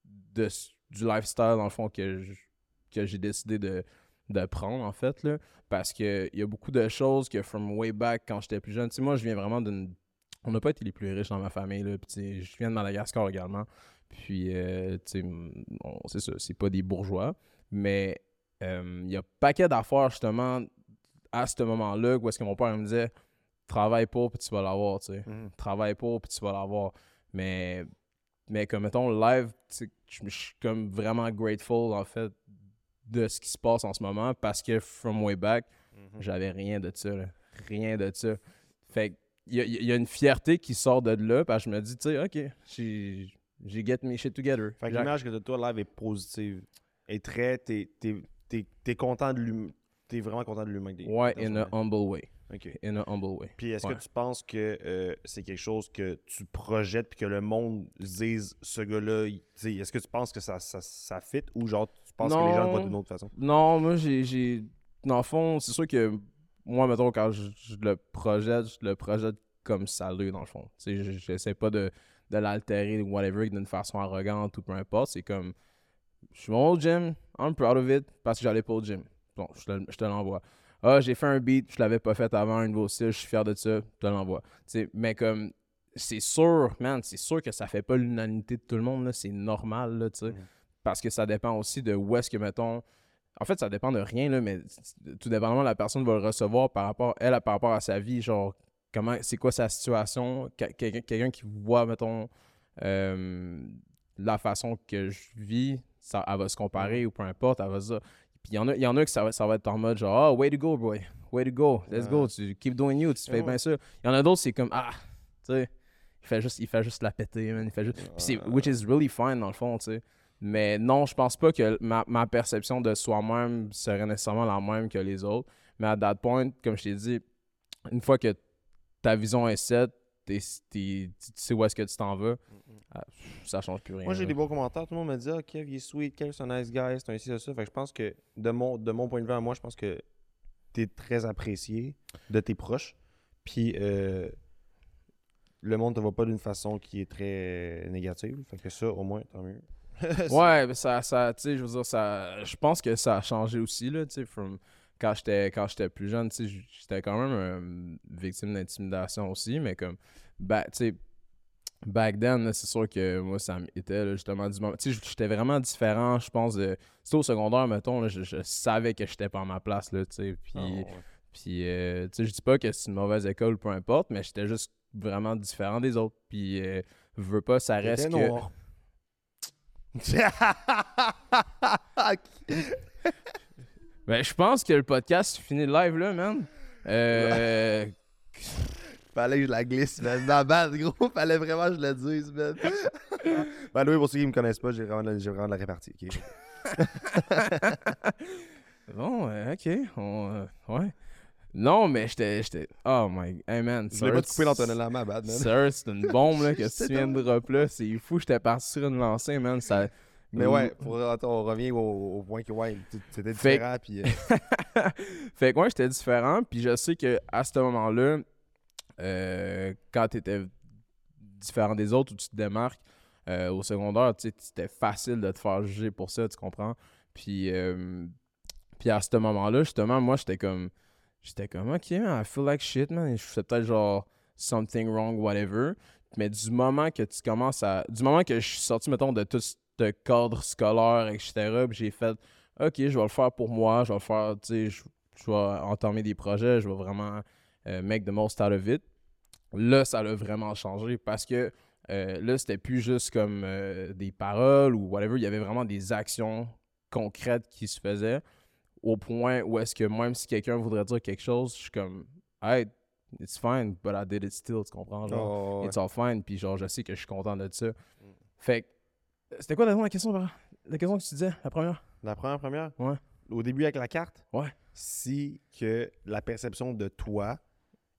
du lifestyle, dans le fond, que que j'ai décidé de, de prendre, en fait, là. Parce qu'il y a beaucoup de choses que from way back, quand j'étais plus jeune... Tu sais, moi, je viens vraiment d'une on n'a pas été les plus riches dans ma famille. Là. Puis, je viens de Madagascar également. Puis, euh, tu sais, c'est ça, c'est pas des bourgeois. Mais euh, il y a un paquet d'affaires, justement, à ce moment-là, où est-ce que mon père me disait travaille pas, puis tu vas l'avoir, tu sais. Travaille pas, puis tu vas l'avoir. Mais, mais comme, mettons, live, je suis comme vraiment grateful, en fait, de ce qui se passe en ce moment, parce que from way back, Mhm. j'avais rien de ça, là. Rien de ça. Fait il y a, il y a une fierté qui sort de là, parce que je me dis, tu sais, OK, j'ai j'ai get me shit together. Fait que l'image que de toi live est positive. Et très. T'es, t'es, t'es content de l'humain. T'es vraiment content de l'humain. Ouais, in a humble way. Ok. In a humble way. Puis est-ce Ouais. que tu penses que euh, c'est quelque chose que tu projettes puis que le monde se dise ce gars-là, est-ce que tu penses que ça, ça, ça fit ou genre tu penses que les gens le voient Non. d'une autre façon? Non, moi, j'ai. j'ai- Dans le fond, c'est sûr que moi, mettons, quand je, je le projette, je le projette comme salut, dans le fond. Tu sais, je- j'essaie pas de, de l'altérer ou whatever d'une façon arrogante ou peu importe. C'est comme. Je suis au gym, I'm proud of it parce que j'allais pas au gym. Bon, je te, je te l'envoie. Ah, j'ai fait un beat, je l'avais pas fait avant, un nouveau style, je suis fier de ça, je te l'envoie. Mais comme. C'est sûr, man, c'est sûr que ça fait pas l'unanimité de tout le monde. C'est normal, là, tu sais. Mhm. Parce que ça dépend aussi de où est-ce que, mettons. En fait, ça dépend de rien, là, mais tout dépendamment, la personne va le recevoir par rapport, elle, par rapport à sa vie, genre, comment, c'est quoi sa situation, que- quelqu'un qui voit, mettons, euh, la façon que je vis, ça, elle va se comparer ou peu importe, elle va se dire. Puis il y en a, y en a que ça va, ça va être en mode genre, oh, way to go, boy, way to go, let's go, tu keep doing you, tu fais Ouais. bien ça. Il y en a d'autres, c'est comme, ah, tu sais, il fait juste, il fait juste la péter, man, il fait juste. Puis c'est, which is really fine dans le fond, tu sais. Mais non, je pense pas que ma, ma perception de soi-même serait nécessairement la même que les autres. Mais à that point, comme je t'ai dit, une fois que ta vision est set, t'es- t'es- tu sais où est-ce que tu t'en vas, ah, ça change plus rien. Moi, j'ai des bons commentaires. Tout le monde me dit Ah, Kev, il est sweet, Kev, c'est un nice guy, c'est un ci, c'est ça. Fait que je pense que, de mon, de mon point de vue à moi, je pense que t'es très apprécié de tes proches. Puis, euh, le monde te voit pas d'une façon qui est très négative. Fait que ça, au moins, tant mieux. Ouais, mais ça, ça tu sais, je veux dire, ça, je pense que ça a changé aussi, là, tu sais, from- quand j'étais, quand j'étais plus jeune, j'étais quand même euh, victime d'intimidation aussi, mais comme, ben, tu sais, back then, c'est sûr que moi, ça m'était là, justement du moment. Tu sais, j'étais vraiment différent, je pense. de C'était au secondaire, mettons, là, je, je savais que j'étais pas à ma place, là, tu sais. Puis, Ah, ouais. puis euh, tu sais, je dis pas que c'est une mauvaise école, peu importe, mais j'étais juste vraiment différent des autres. Puis, euh, veux pas, ça reste que. noir. Ben, je pense que le podcast finit live là, man. Euh, Fallait que je la glisse, man. Dans la base, gros, fallait vraiment que je le dise, man. ben oui, pour ceux qui me connaissent pas, j'ai vraiment, la- vraiment de la répartie. ok? Bon, euh, ok. on, euh, ouais. Non, mais j'étais. j'étais- Oh my. Hey man. Je voulais pas te couper l'Antonella, ma bad, man. Sir, c'est une bombe là, que tu viens de drop là. C'est fou, j'étais parti sur une lancée, man. Ça... Mais ouais, pour, attends, on revient au, au point que, ouais, c'était Fait- différent, puis... euh, fait que moi, j'étais différent. Puis je sais que à ce moment-là, euh, quand tu étais différent des autres ou tu te démarques euh, au secondaire, c'était facile de te faire juger pour ça, tu comprends? Puis, euh, puis à ce moment-là, justement, moi, j'étais comme, j'étais comme, OK, man, I feel like shit, man. Je fais peut-être genre something wrong, whatever. Mais du moment que tu commences à. Du moment que je suis sorti, mettons, de tout ce cadre scolaire, etc., puis j'ai fait, OK, je vais le faire pour moi, je vais le faire, tu sais, je, je vais entamer des projets, je vais vraiment euh, make the most out of it. Là, ça a vraiment changé parce que euh, là, c'était plus juste comme euh, des paroles ou whatever. Il y avait vraiment des actions concrètes qui se faisaient au point où est-ce que même si quelqu'un voudrait dire quelque chose, je suis comme, hey, it's fine, but I did it still, tu comprends? Genre, oh, ouais. it's all fine, puis genre, je sais que je suis content de ça. Fait que, c'était quoi la question, Bara? La question que tu disais, la première? La première première? Ouais. Au début avec la carte? Ouais. Si que la perception de toi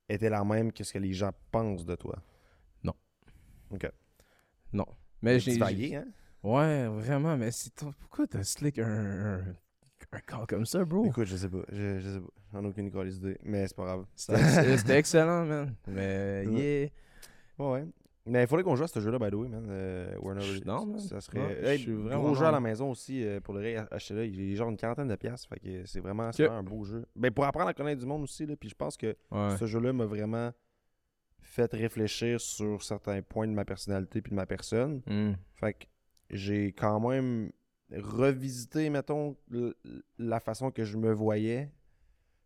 était la même que ce que les gens pensent de toi? Mais j'ai. Divagué, hein? Ouais, vraiment, mais c'est pourquoi t'as slick un, un, un call comme ça, bro? Écoute, je sais pas. Je, je sais pas. J'en ai aucune idée. Mais c'est pas grave. C'était excellent, man. Mais yeah. Ouais, ouais. Mais il faudrait qu'on joue à ce jeu-là, by the way, man. Euh, Warner Je suis man. Ça serait. Ouais, Hey, je suis vraiment gros jeu à la maison aussi, euh, pour le vrai, achetez-le. J'ai genre une quarantaine de piastres. Fait que c'est vraiment, un beau jeu. Ben, pour apprendre à connaître du monde aussi, là. Puis je pense que Ouais. ce jeu-là m'a vraiment fait réfléchir sur certains points de ma personnalité puis de ma personne. Hmm. Fait que j'ai quand même revisité, mettons, la façon que je me voyais.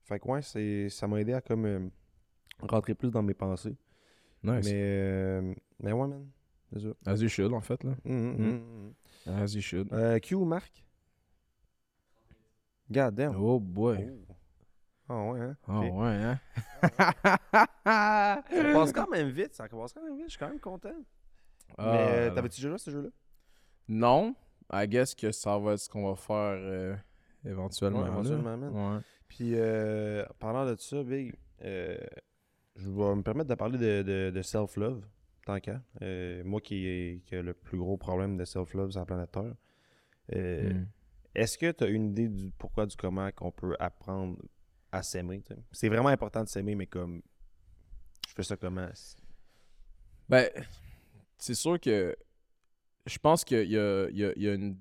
Fait que ouais, c'est, ça m'a aidé à comme euh, rentrer plus dans mes pensées. Nice. Mais, euh, mais ouais, man. As you should, en fait, là. Mm. mhm, mhm. As you should. Euh, Q ou Marc? God damn. Oh boy. Oh. Ah ouais, hein? Oh ouais, hein? Ça passe quand même vite, ça passe quand même vite, je suis quand même content. Ah, mais euh, t'avais-tu déjà joué à ce jeu-là? Non. I guess que ça va être ce qu'on va faire euh, éventuellement. Ouais, éventuellement, man. Ouais. Puis, euh, parlant de ça, Big, je vais me permettre de parler de, de- de self-love, tant qu'à. Euh, moi qui ai, qui ai le plus gros problème de self-love sur la planète Terre. Euh, Hmm. Est-ce que tu as une idée du pourquoi, du comment qu'on peut apprendre à s'aimer? C'est vraiment important de s'aimer, mais comme, je fais ça comment? Ben, c'est sûr que je pense qu'il y a, il y, a, il y a une,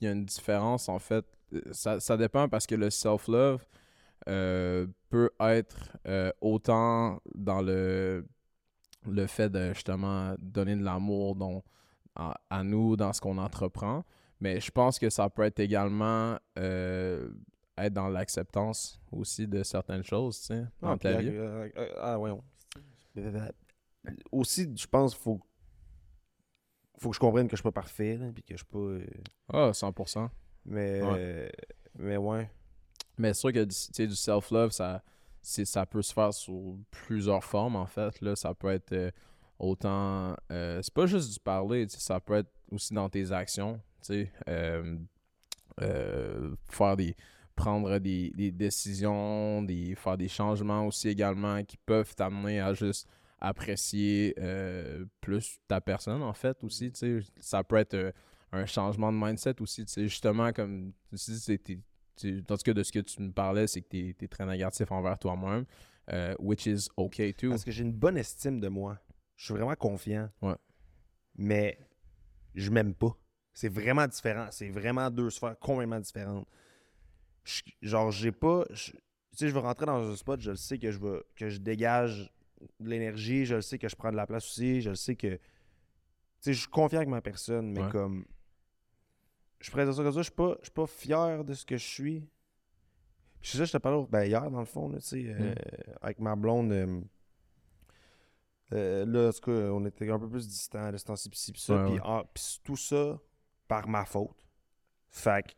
il y a une différence en fait. Euh, Ça, ça dépend parce que le self-love euh, peut être euh, autant dans le, le fait de justement donner de l'amour dont- à, à nous dans ce qu'on entreprend. Mais je pense que ça peut être également euh, être dans l'acceptance aussi de certaines choses, tu sais, dans Ah, ta vie. euh, euh, ah, ouais. Aussi, je pense qu'il faut, faut que je comprenne que je suis pas parfait, là, puis que je suis pas... Ah, 100%. mais, Ouais. mais ouais. Mais c'est sûr que du, self-love, ça, ça peut se faire sous plusieurs formes, en fait. Là. Ça peut être euh, autant... euh, c'est pas juste du parler, ça peut être aussi dans tes actions. Euh, euh, faire des prendre des, décisions, des, faire des changements aussi également qui peuvent t'amener à juste apprécier plus ta personne, en fait, aussi. Ça peut être un changement de mindset aussi. Justement, comme tu dis, en tout cas, de ce que tu me parlais, c'est que tu es, très négatif envers toi-même, euh, which is okay too. Parce que j'ai une bonne estime de moi. Je suis vraiment confiant. Ouais. Mais je m'aime pas. C'est vraiment différent. C'est vraiment deux sphères complètement différentes. Je- genre, j'ai pas. je- tu sais, je veux rentrer dans un spot, je le sais que je veux que je dégage de l'énergie, je le sais que je prends de la place aussi, je le sais que sais, je suis confiant avec ma personne, mais Ouais. comme. Je pourrais dire ça comme ça, je suis pas, je suis pas fier de ce que je suis. Puis c'est ça, je te parlais ben, hier, dans le fond, là, euh, avec ma blonde. euh, euh, là, en tout cas, on était un peu plus distants de ce temps-ci, pis ça. Ouais, ah, tout ça par ma faute. Fait que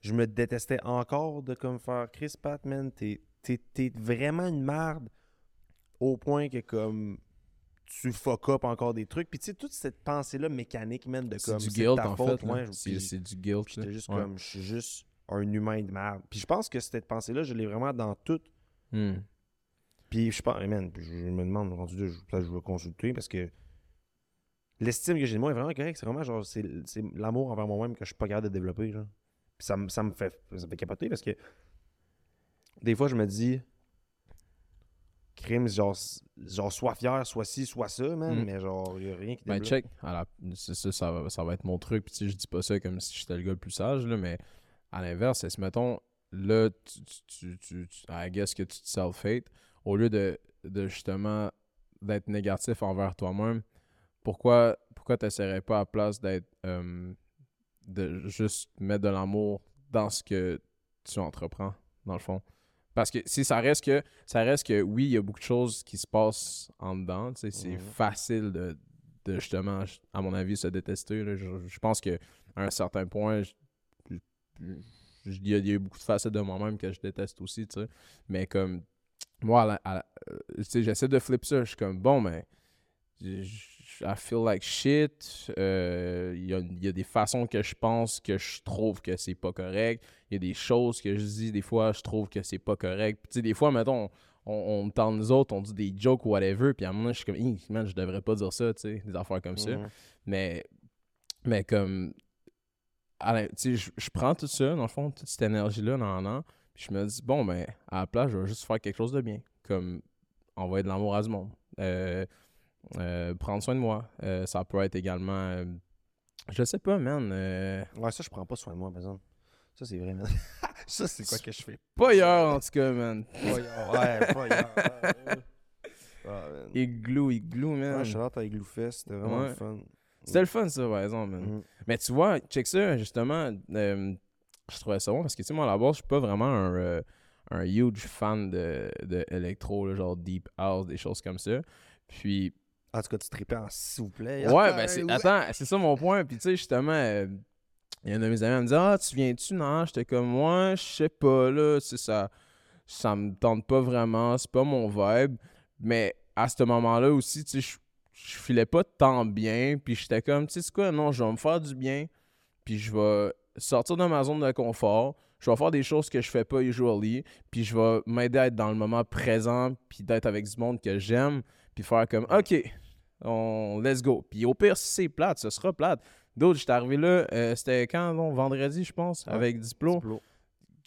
je me détestais encore de comme faire Chris Patman, t'es, t'es, t'es vraiment une merde au point que comme tu fuck up encore des trucs. Puis tu sais, toute cette pensée-là mécanique, man, de C'est comme du c'est guilt, ta en faute, fait. ouais, C'est du guilt. J'étais juste Ouais. comme, je suis juste un humain de merde. Puis je pense que cette pensée-là, je l'ai vraiment dans tout. Hmm. Puis je pense, man, je me demande, rendu là, je, je vais consulter parce que l'estime que j'ai de moi est vraiment correcte. C'est vraiment genre, c'est, l'amour envers moi-même que je suis pas capable de développer. Genre. Puis ça me fait, ça me fait capoter parce que des fois, je me dis, crime, genre, genre sois fier, soit ci, soit ça, man, Mm. mais genre, il a rien qui Ben, check. c'est ça, ça va, ça va être mon truc. Puis, tu sais, je dis pas ça comme si j'étais le gars le plus sage, là, mais à l'inverse, si, mettons, là, tu, tu, tu, tu- I guess que tu te self-hate, au lieu de, de justement d'être négatif envers toi-même, pourquoi, pourquoi tu n'essaierais pas à la place d'être. euh, de juste mettre de l'amour dans ce que tu entreprends, dans le fond? Parce que si ça reste que ça reste que oui, il y a beaucoup de choses qui se passent en dedans. C'est Mhm. facile de, de justement, à mon avis, se détester. là. Je, je pense que à un certain point, il y, y a eu beaucoup de facettes de moi-même que je déteste aussi. Mais comme moi, euh, j'essaie de flip ça. Je suis comme bon, mais je- I feel like shit. Euh, Il y, a, il y a des façons que je pense que je trouve que c'est pas correct. Il y a des choses que je dis, des fois, je trouve que c'est pas correct. Puis, tu sais, des fois, mettons, on, me tend nous autres, on dit des jokes ou whatever, puis à un moment, je suis comme, Hi, man, je devrais pas dire ça, tu sais, des affaires comme ça. Mhm. Mais, mais comme, tu sais, je, prends tout ça, dans le fond, toute cette énergie-là, dans l'an, puis je me dis, bon, ben, à la place, je vais juste faire quelque chose de bien. Comme, envoyer de l'amour à ce monde. Euh, euh, prendre soin de moi. Euh, ça peut être également, euh, je sais pas, man. Ouais, ça, je prends pas soin de moi, par exemple. Ça, c'est vrai, man. ça, c'est quoi que je fais? pas hier, en tout cas, man. Pas hier. Ouais, pas hier. Ah. Igloo, igloo, man. Ouais, je suis avec Igloo Fest, c'était vraiment Ouais. le fun. C'était le fun, ça, par exemple, man. Mhm. Mais tu vois, check ça, justement, je trouvais ça bon parce que, tu sais, moi, à la base, je suis pas vraiment un, un huge fan de, de électro, là, genre deep house, des choses comme ça. Puis, En tout cas, tu tripais en s'il vous plaît. ouais, ben, c'est, ouais. attends, c'est ça mon point. Puis, tu sais, justement, euh, il y a un de mes amis qui me dit Ah, tu viens-tu? Non, j'étais comme moi, je sais pas, là, c'est ça, ça me tente pas vraiment, c'est pas mon vibe. Mais à ce moment-là aussi, tu sais, je, je filais pas tant bien. Puis, j'étais comme, tu sais, c'est quoi, non, je vais me faire du bien. Puis, je vais sortir de ma zone de confort. Je vais faire des choses que je fais pas usually. Puis, je vais m'aider à être dans le moment présent. Puis, d'être avec du monde que j'aime. Puis, faire comme, OK, on let's go. Puis au pire, si c'est plate, ce sera plate. D'autres, j'étais arrivé là, euh, c'était quand, non, vendredi, je pense, avec Diplo. Diplo.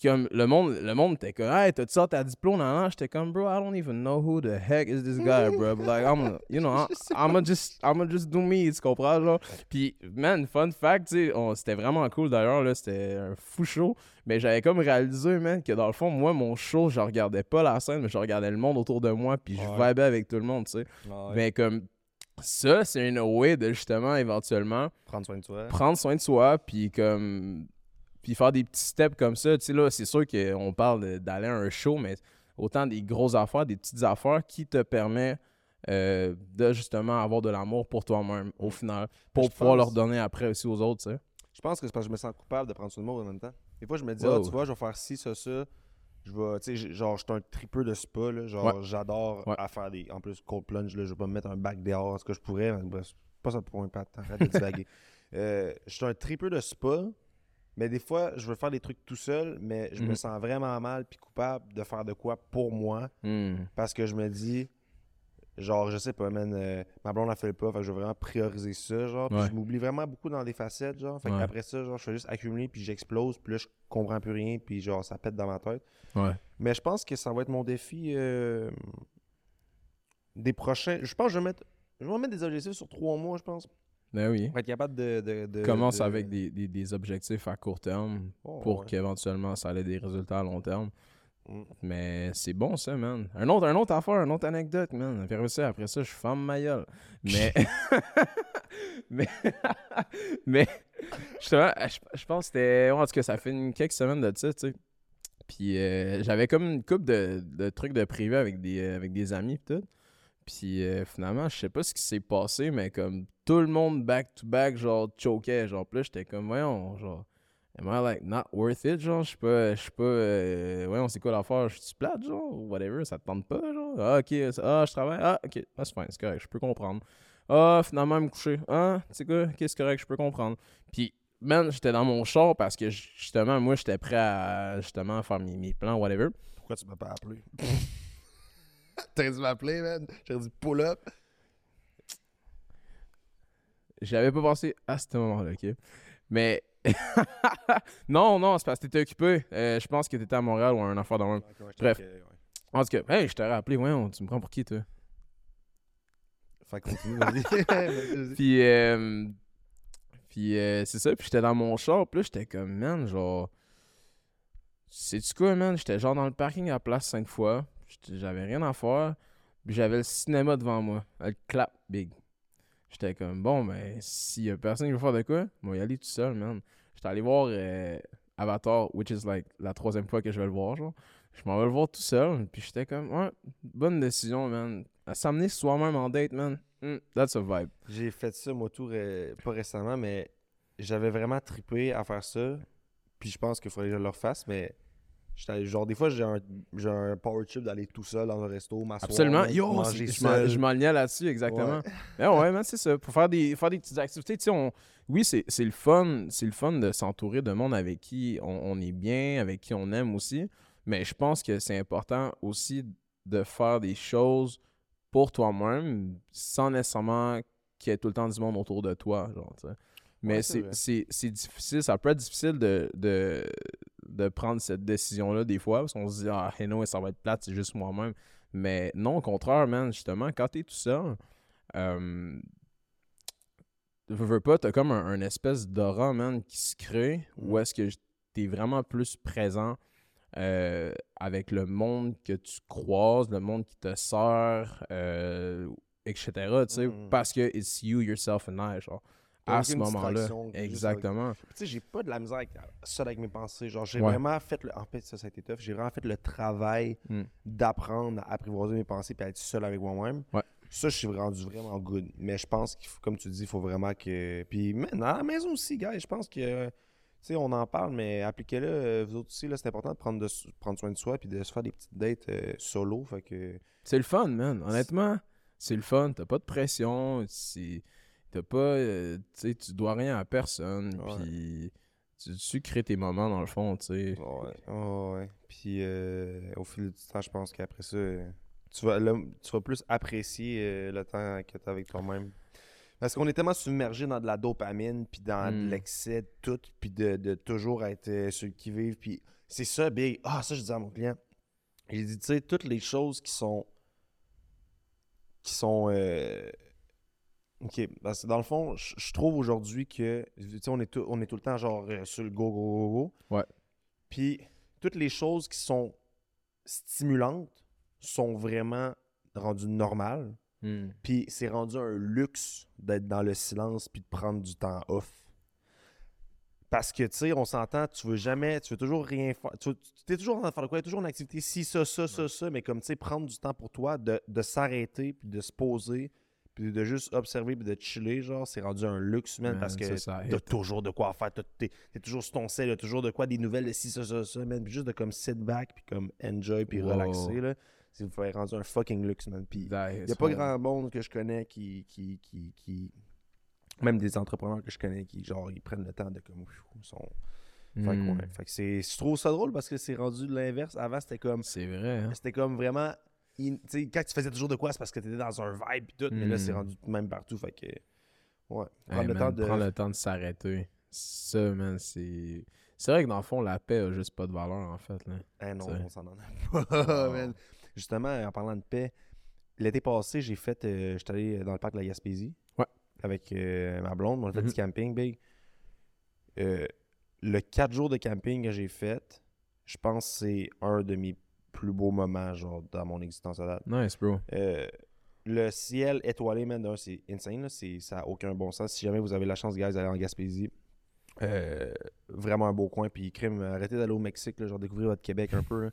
Comme le monde, le monde était comme, hey, t'as-tu ça ta Diplo? Non, non, j'étais comme, bro, I don't even know who the heck is this guy, bro. But like, I'm, you know, I'm, I'ma just, I'ma just do me, tu comprends, genre? Puis, man, fun fact, tu sais, c'était vraiment cool d'ailleurs, là, c'était un fou show. Mais j'avais comme réalisé, man, que dans le fond, moi, mon show, je regardais pas la scène, mais je regardais le monde autour de moi, puis je Ouais. vibais avec tout le monde, tu sais. Ouais. Mais comme ça, c'est une way de justement éventuellement Prendre soin de toi. prendre soin de soi, puis comme puis faire des petits steps comme ça. Tu sais, là, c'est sûr qu'on parle d'aller à un show, mais autant des grosses affaires, des petites affaires qui te permet euh, de justement avoir de l'amour pour toi-même au final, pour je pouvoir pense- leur donner après aussi aux autres, tu sais. Je pense que c'est parce que je me sens coupable de prendre soin de moi en même temps. Des fois, je me dis, Wow. ah, tu vois, je vais faire ci, ça, ça. Je vais, tu sais, genre, je suis un tripeux de spa, là. Genre, j'adore Ouais. à faire des. En plus, cold plunge, là, je vais pas me mettre un bac dehors, ce que je pourrais, mais bref, c'est pas ça pour un pat, arrête de divaguer. Euh, je suis un tripeux de spa, mais des fois, je veux faire des trucs tout seul, mais je me Mhm. sens vraiment mal puis coupable de faire de quoi pour moi, Hmm. parce que je me dis, genre, je sais pas, man, euh, ma blonde a fait le pas, fait que je vais vraiment prioriser ça, genre. Puis Ouais. je m'oublie vraiment beaucoup dans des facettes, genre. Fait Ouais. qu'après ça, genre, je fais juste accumuler, puis j'explose, puis là, je comprends plus rien, puis genre, ça pète dans ma tête. Ouais. Mais je pense que ça va être mon défi euh, des prochains. Je pense que je vais mettre. Je vais mettre des objectifs sur trois mois, je pense. Ben oui. Pour être capable de. de, de- Commence de- avec des, des- des objectifs à court terme Oh, pour ouais. qu'éventuellement ça ait des résultats à long terme. Mm. Mais c'est bon ça, man. Un autre, un autre affaire, une autre anecdote, man. Après ça, après ça, je ferme ma gueule. Mais mais, mais justement, je, je pense que c'était. En tout cas, ça fait une, quelques semaines de ça, tu sais. Puis euh, j'avais comme une couple de, de trucs de privé avec des, avec des amis, pis tout. Puis euh, finalement, je sais pas ce qui s'est passé, mais comme tout le monde back-to-back, genre, choquait. Genre, plus j'étais comme, voyons, genre, am I like not worth it? Genre, je suis pas, je suis pas, euh, voyons, c'est quoi l'affaire? Je suis plate, genre, ou whatever, ça te tente pas, genre? Ah, ok, ah, je travaille, ah, ok, ah, c'est fine, c'est correct, je peux comprendre. Ah, finalement, me coucher, ah, c'est quoi, ok, c'est correct, je peux comprendre. Puis, man, j'étais dans mon char parce que justement, moi, j'étais prêt à, justement, faire mes, mes plans, whatever. Pourquoi tu m'as pas appelé? T'aurais dû m'appeler, man. J'aurais dit pull up. J'avais pas pensé à ce moment-là, ok? Mais. non, non, c'est parce que t'étais occupé. Euh, je pense que t'étais à Montréal ou à un affaire dans le. Bref. En tout cas, hey, je t'aurais appelé, ouais, on- tu me prends pour qui, toi? Fait que continue, vas-y. Puis, euh, puis euh, c'est ça, puis j'étais dans mon char, puis là, j'étais comme, man, genre. Sais-tu quoi, man? J'étais genre dans le parking à la place cinq fois. J'avais rien à faire. Puis j'avais le cinéma devant moi. Le clap big. J'étais comme, bon, ben, s'il y a personne qui veut faire de quoi, moi, y aller tout seul, man. J'étais allé voir euh, Avatar, which is like la troisième fois que je vais le voir, genre. Je m'en vais le voir tout seul. Puis j'étais comme, ouais, bonne décision, man. S'amener soi-même en date, man. Hmm, that's a vibe. J'ai fait ça, moi, tout, pas récemment, mais j'avais vraiment trippé à faire ça. Puis je pense qu'il faudrait que je le refasse, mais genre, des fois, j'ai un, un power trip d'aller tout seul dans un resto, m'asseoir, Absolument. Yo, manger c'est- je m'en- seul. je m'enlignais là-dessus, exactement. Ouais. Mais ouais, man, c'est ça. Pour faire des, faire des petites activités, tu sais, on... oui, c'est le fun. C'est le fun de s'entourer de monde avec qui on, on est bien, avec qui on aime aussi. Mais je pense que c'est important aussi de faire des choses pour toi-même sans nécessairement qu'il y ait tout le temps du monde autour de toi. Genre. Mais Ouais, c'est difficile, ça peut être difficile de, de, de prendre cette décision-là des fois, parce qu'on se dit, ah, hey, no, ça va être plate, c'est juste moi-même. Mais non, au contraire, man, justement, quand t'es tout seul, euh, veux, veux pas, t'as comme un, un espèce d'aura, man, qui se crée, où est-ce que t'es vraiment plus présent euh, avec le monde que tu croises, le monde qui te sert, euh, etc., tu sais, Mhm. parce que it's you, yourself and I, genre, à ce moment-là. Exactement. Tu sais, j'ai pas de la misère avec, seul avec mes pensées. Genre, j'ai Ouais. vraiment fait le. En fait, ça, ça a été tough. J'ai vraiment fait le travail Mm. d'apprendre à apprivoiser mes pensées et à être seul avec moi-même. Ouais. Ça, je suis rendu vraiment good. Mais je pense qu'il faut, comme tu dis, il faut vraiment que. Puis, man, à la maison aussi, gars, je pense que. Tu sais, on en parle, mais appliquez-le, euh, vous autres aussi, là, c'est important de prendre, de prendre soin de soi puis de se faire des petites dates euh, solo. Fait que. C'est le fun, man. Honnêtement, c'est le fun. T'as pas de pression. c'est- T'as pas. euh, tu sais, tu dois rien à personne. Puis tu, tu crées tes moments dans le fond, tu sais. Ouais. Puis euh, au fil du temps, je pense qu'après ça, tu vas, là, tu vas plus apprécier euh, le temps que tu as avec toi-même. Parce qu'on est tellement submergé dans de la dopamine, puis dans de Mm. l'excès de tout, puis de, de toujours être sur le qui-vive. Puis c'est ça, Big. Ah, ça, je dis à mon client. J'ai dit, tu sais, toutes les choses qui sont. qui sont. euh, Ok, parce que dans le fond, je je trouve aujourd'hui que. Tu sais, on est, tout, on est tout le temps genre euh, sur le go, go, go, go. Ouais. Puis toutes les choses qui sont stimulantes sont vraiment rendues normales. Hmm. Puis c'est rendu un luxe d'être dans le silence puis de prendre du temps off. Parce que, tu sais, on s'entend, tu veux jamais, tu veux toujours rien faire. Tu es toujours en train de faire de quoi? Il y a toujours une activité, si, ça, ça, ça, ça, mais comme, tu sais, prendre du temps pour toi, de, de s'arrêter, puis de se poser, puis de juste observer, puis de chiller, genre, c'est rendu un luxe, man, Man, parce que t'as toujours de quoi faire. T'es es toujours sur ton sel, t'as toujours de quoi, des nouvelles de si, ça, ça, ça, man. Puis juste de comme sit back, puis comme enjoy, puis Wow. relaxer, là. C'est vous rendu un fucking luxe, man. Puis n'y a pas grand monde que je connais qui, qui, qui, qui- Même des entrepreneurs que je connais qui, genre, ils prennent le temps de comme. sont... Fait que, Hmm. ouais. Fait que c'est... Je trouve ça drôle parce que c'est rendu de l'inverse. Avant, c'était comme. C'est vrai, hein? C'était comme vraiment. In- quand tu faisais toujours de quoi, c'est parce que tu étais dans un vibe et tout. Mais là, Hmm. c'est rendu même partout. Fait que. Ouais. Prendre Hey, le man, temps de. prendre le temps de s'arrêter. Ça, man, c'est. C'est vrai que dans le fond, la paix a juste pas de valeur, en fait. Là. Eh non, on s'en en a pas. Oh. man. Justement, en parlant de paix, l'été passé, j'ai fait. euh, J'étais allé dans le parc de la Gaspésie. Ouais. Avec euh, ma blonde. On a fait Mhm. du camping, big. Euh, le 4 jours de camping que j'ai fait, je pense que c'est un de mes plus beaux moments, genre, dans mon existence à date. Nice, bro. Euh, le ciel étoilé, man, c'est insane. Là. Ça n'a aucun bon sens. Si jamais vous avez la chance, guys, d'aller en Gaspésie, euh, vraiment un beau coin. Puis, crime, arrêtez d'aller au Mexique, là, genre découvrir votre Québec un peu. là.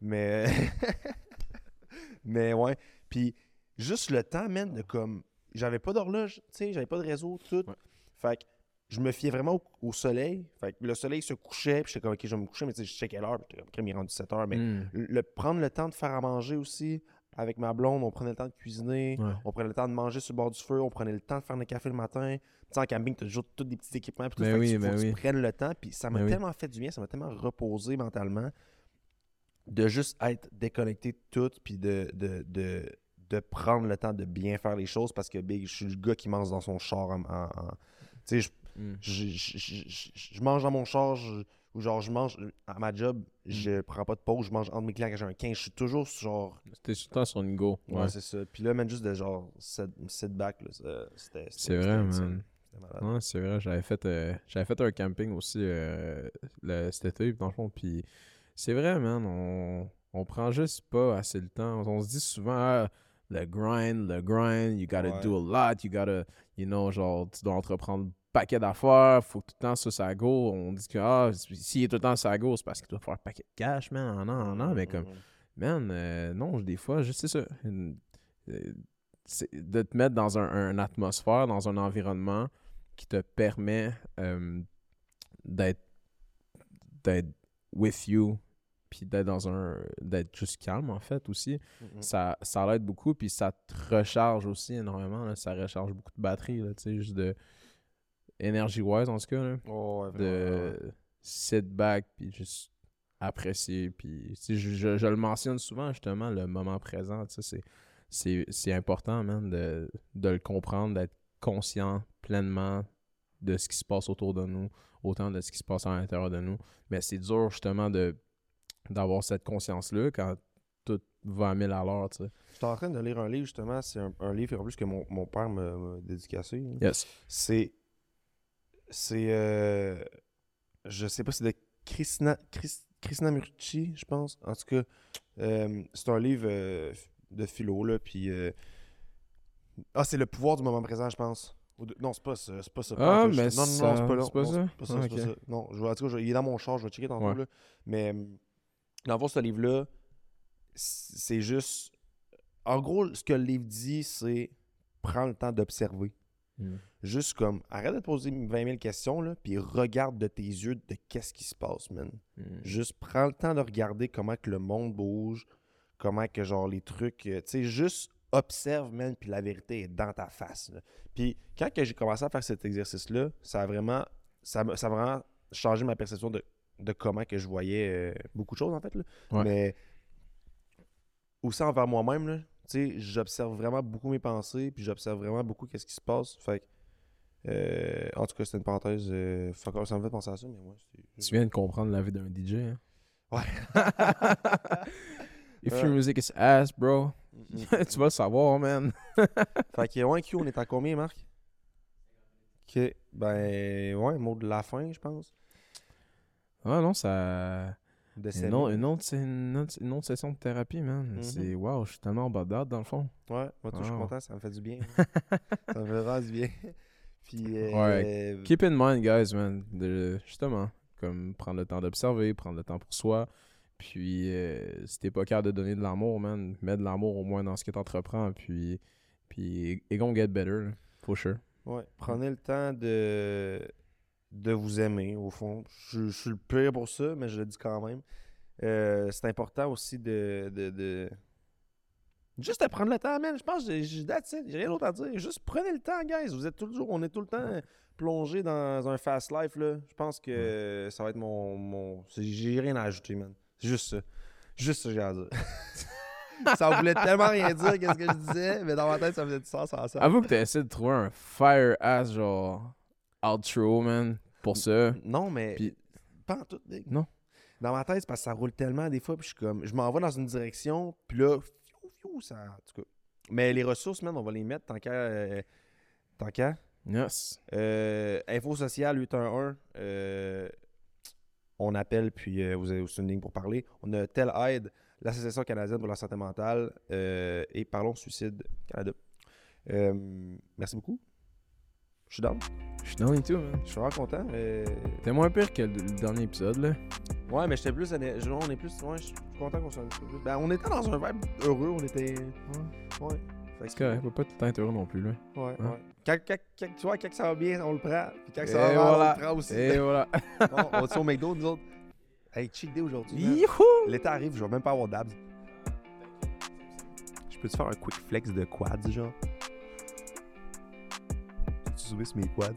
Mais, mais ouais. Puis, juste le temps, man, de comme. J'avais pas d'horloge, tu sais, j'avais pas de réseau, tout. Ouais. Fait que je me fiais vraiment au, au soleil. Fait que le soleil se couchait, puis j'étais comme, ok, je vais me coucher, mais tu sais, je sais quelle heure, puis crime, il est rendu 7 heures. Mais Hmm. le, prendre le temps de faire à manger aussi avec ma blonde, on prenait le temps de cuisiner, Ouais. on prenait le temps de manger sur le bord du feu, on prenait le temps de faire le café le matin. Tu sais, en camping, tu as toujours tous des petits équipements, puis tout, Ben que oui, tu- ben tu oui. prennes le temps, puis ça m'a Ben oui. tellement fait du bien, ça m'a tellement reposé mentalement de juste être déconnecté de tout, puis de, de, de, de prendre le temps de bien faire les choses parce que big, je suis le gars qui mange dans son char. En, en- en- tu sais, je Hmm. je, je- je- je- je mange dans mon char, ou genre je mange à ma job, Mm. je prends pas de pause, je mange entre mes clients quand j'ai un 15, je suis toujours genre. C'était tout le temps sur une go. Ouais, Ouais. c'est ça. Puis là, même juste de genre sit, sit back, là, ça- c'était. C'est vrai, man. Ouais, c'est vrai, j'avais fait, euh, j'avais fait un camping aussi euh, le, cet été, dans le fond. Puis c'est vrai, man, on, on prend juste pas assez le temps. On se dit souvent, ah, le grind, le grind, you gotta Ouais. do a lot, you gotta, you know, genre, tu dois entreprendre paquet d'affaires, faut tout le temps sur sa go. On dit que, ah, s'il est tout le temps sur sa go, c'est parce qu'il doit faire un paquet de cash, man, en an, en an, mais comme, Mhm. Man, euh, non, des fois, juste c'est ça. Une- euh, c'est de te mettre dans un, une atmosphère, dans un environnement qui te permet euh, d'être d'être with you, puis d'être dans un d'être juste calme en fait aussi. Mhm. Ça, ça l'aide beaucoup, puis ça te recharge aussi énormément. là. Ça recharge beaucoup de batterie, là, tu sais, juste de énergie wise en tout cas. là Oh, ouais, vraiment, ouais. de sit back puis juste apprécier puis je, je- je le mentionne souvent justement le moment présent tu sais, c'est important man de, de le comprendre d'être conscient pleinement de ce qui se passe autour de nous autant de ce qui se passe à l'intérieur de nous mais c'est dur justement de d'avoir cette conscience là quand tout va à mille à l'heure tu sais J'étais en train de lire un livre, justement. C'est un, un livre en plus que mon, mon père m'a dédicacé. yes C'est. C'est. euh, je sais pas, c'est de Kristina, Chris- Krishnamurti, je pense. En tout cas, euh, c'est un livre euh, de philo, là. Puis. euh, Ah, c'est le pouvoir du moment présent, je pense. Non, c'est pas ça. C'est pas ça. Ah, mais non, non, ça- non, c'est pas c'est ça? C'est pas ça, Ah, pas ça. Non, je vois, en tout cas, je- il est dans mon char, je vais checker tantôt, Ouais. là. Mais. Dans le fond, ce livre-là, c'est juste. En gros, ce que le livre dit, c'est prends le temps d'observer. Juste comme, arrête de te poser 20 000 questions, là, puis regarde de tes yeux de qu'est-ce qui se passe, man. Mm. Juste prends le temps de regarder comment que le monde bouge, comment que, genre, les trucs... euh, tu sais, juste observe, man, puis la vérité est dans ta face, là. Puis quand j'ai commencé à faire cet exercice-là, ça a vraiment... Ça, a vraiment changé ma perception de, de comment que je voyais euh, beaucoup de choses, en fait, là. Ouais. Mais aussi envers moi-même, là, tu sais, j'observe vraiment beaucoup mes pensées, puis j'observe vraiment beaucoup qu'est-ce qui se passe. Fait que, euh, en tout cas, c'était une parenthèse. euh, fuck ça me fait penser à ça, mais c'est- tu viens de comprendre la vie d'un DJ hein? Ouais. if Ouais. your music is ass bro tu vas le savoir man Fait que, ouais, Q, on est à combien, Marc? Ok, ben, ouais, mot de la fin, je pense. Ah non, ça. De Une autre, une, autre, c'est une, autre, une autre session de thérapie, man. Mhm. C'est wow, je suis tellement en date, dans le fond. Ouais, moi, tout, je suis Wow. content, ça me fait du bien. ça me fait vraiment du bien. Puis, euh, Ouais. Keep in mind, guys, man. De, justement, comme prendre le temps d'observer, prendre le temps pour soi. Puis, euh, si t'es pas capable de donner de l'amour, man, mets de l'amour au moins dans ce que t'entreprends. Puis, puis, it gonna get better, for sure. Ouais, prenez le temps de, de vous aimer, au fond. Je, je suis le pire pour ça, mais je le dis quand même. Euh, c'est important aussi de, de, de- Juste de prendre le temps, man. Je pense que j'ai- rien d'autre à dire. Juste prenez le temps, guys. Vous êtes toujours, on est tout le temps plongé dans un fast life, là. Je pense que ça va être mon... mon... J'ai rien à ajouter, man. C'est juste ça. Juste ça que j'ai à dire. ça voulait tellement rien dire qu'est-ce que je disais, mais dans ma tête, ça faisait du sens en ça. Avoue que t'as essayé de trouver un fire ass, genre, outro, man, pour ça. Non, mais Puis- pas en tout. Big. Non. Dans ma tête, c'est parce que ça roule tellement des fois, puis je suis comme, je m'en vais dans une direction, puis là, fiou, fiou, ça, en tout cas. Mais les ressources, man, on va les mettre tant qu'à, euh, tant qu'à. Yes. Euh, Info sociale 811, euh, on appelle, puis euh, vous avez aussi une ligne pour parler. On a tel aide, l'Association canadienne pour la santé mentale et Parlons Suicide Canada. Merci beaucoup. Je suis down. Je suis dans et tout, man. Je suis vraiment content. mais- T'es moins pire que le, le dernier épisode, là. Ouais, mais j'étais plus. je- On est plus. Ouais, je suis content qu'on soit un petit peu plus. Ben, on était dans un vibe heureux. On était. Ouais. Fait que- C'est correct, faut pas tout le temps être heureux non plus, là. Ouais, Hein? ouais. Quand, quand- quand- tu vois, quand ça va bien, on le prend. Puis quand ça Et va mal, voilà. on le prend aussi. Et voilà. Bon, on va au McDo, nous autres? Hey, cheat day aujourd'hui. L'été arrive, je vais même pas avoir d'abs. Je peux-tu faire un quick flex de quads, genre? de 2004.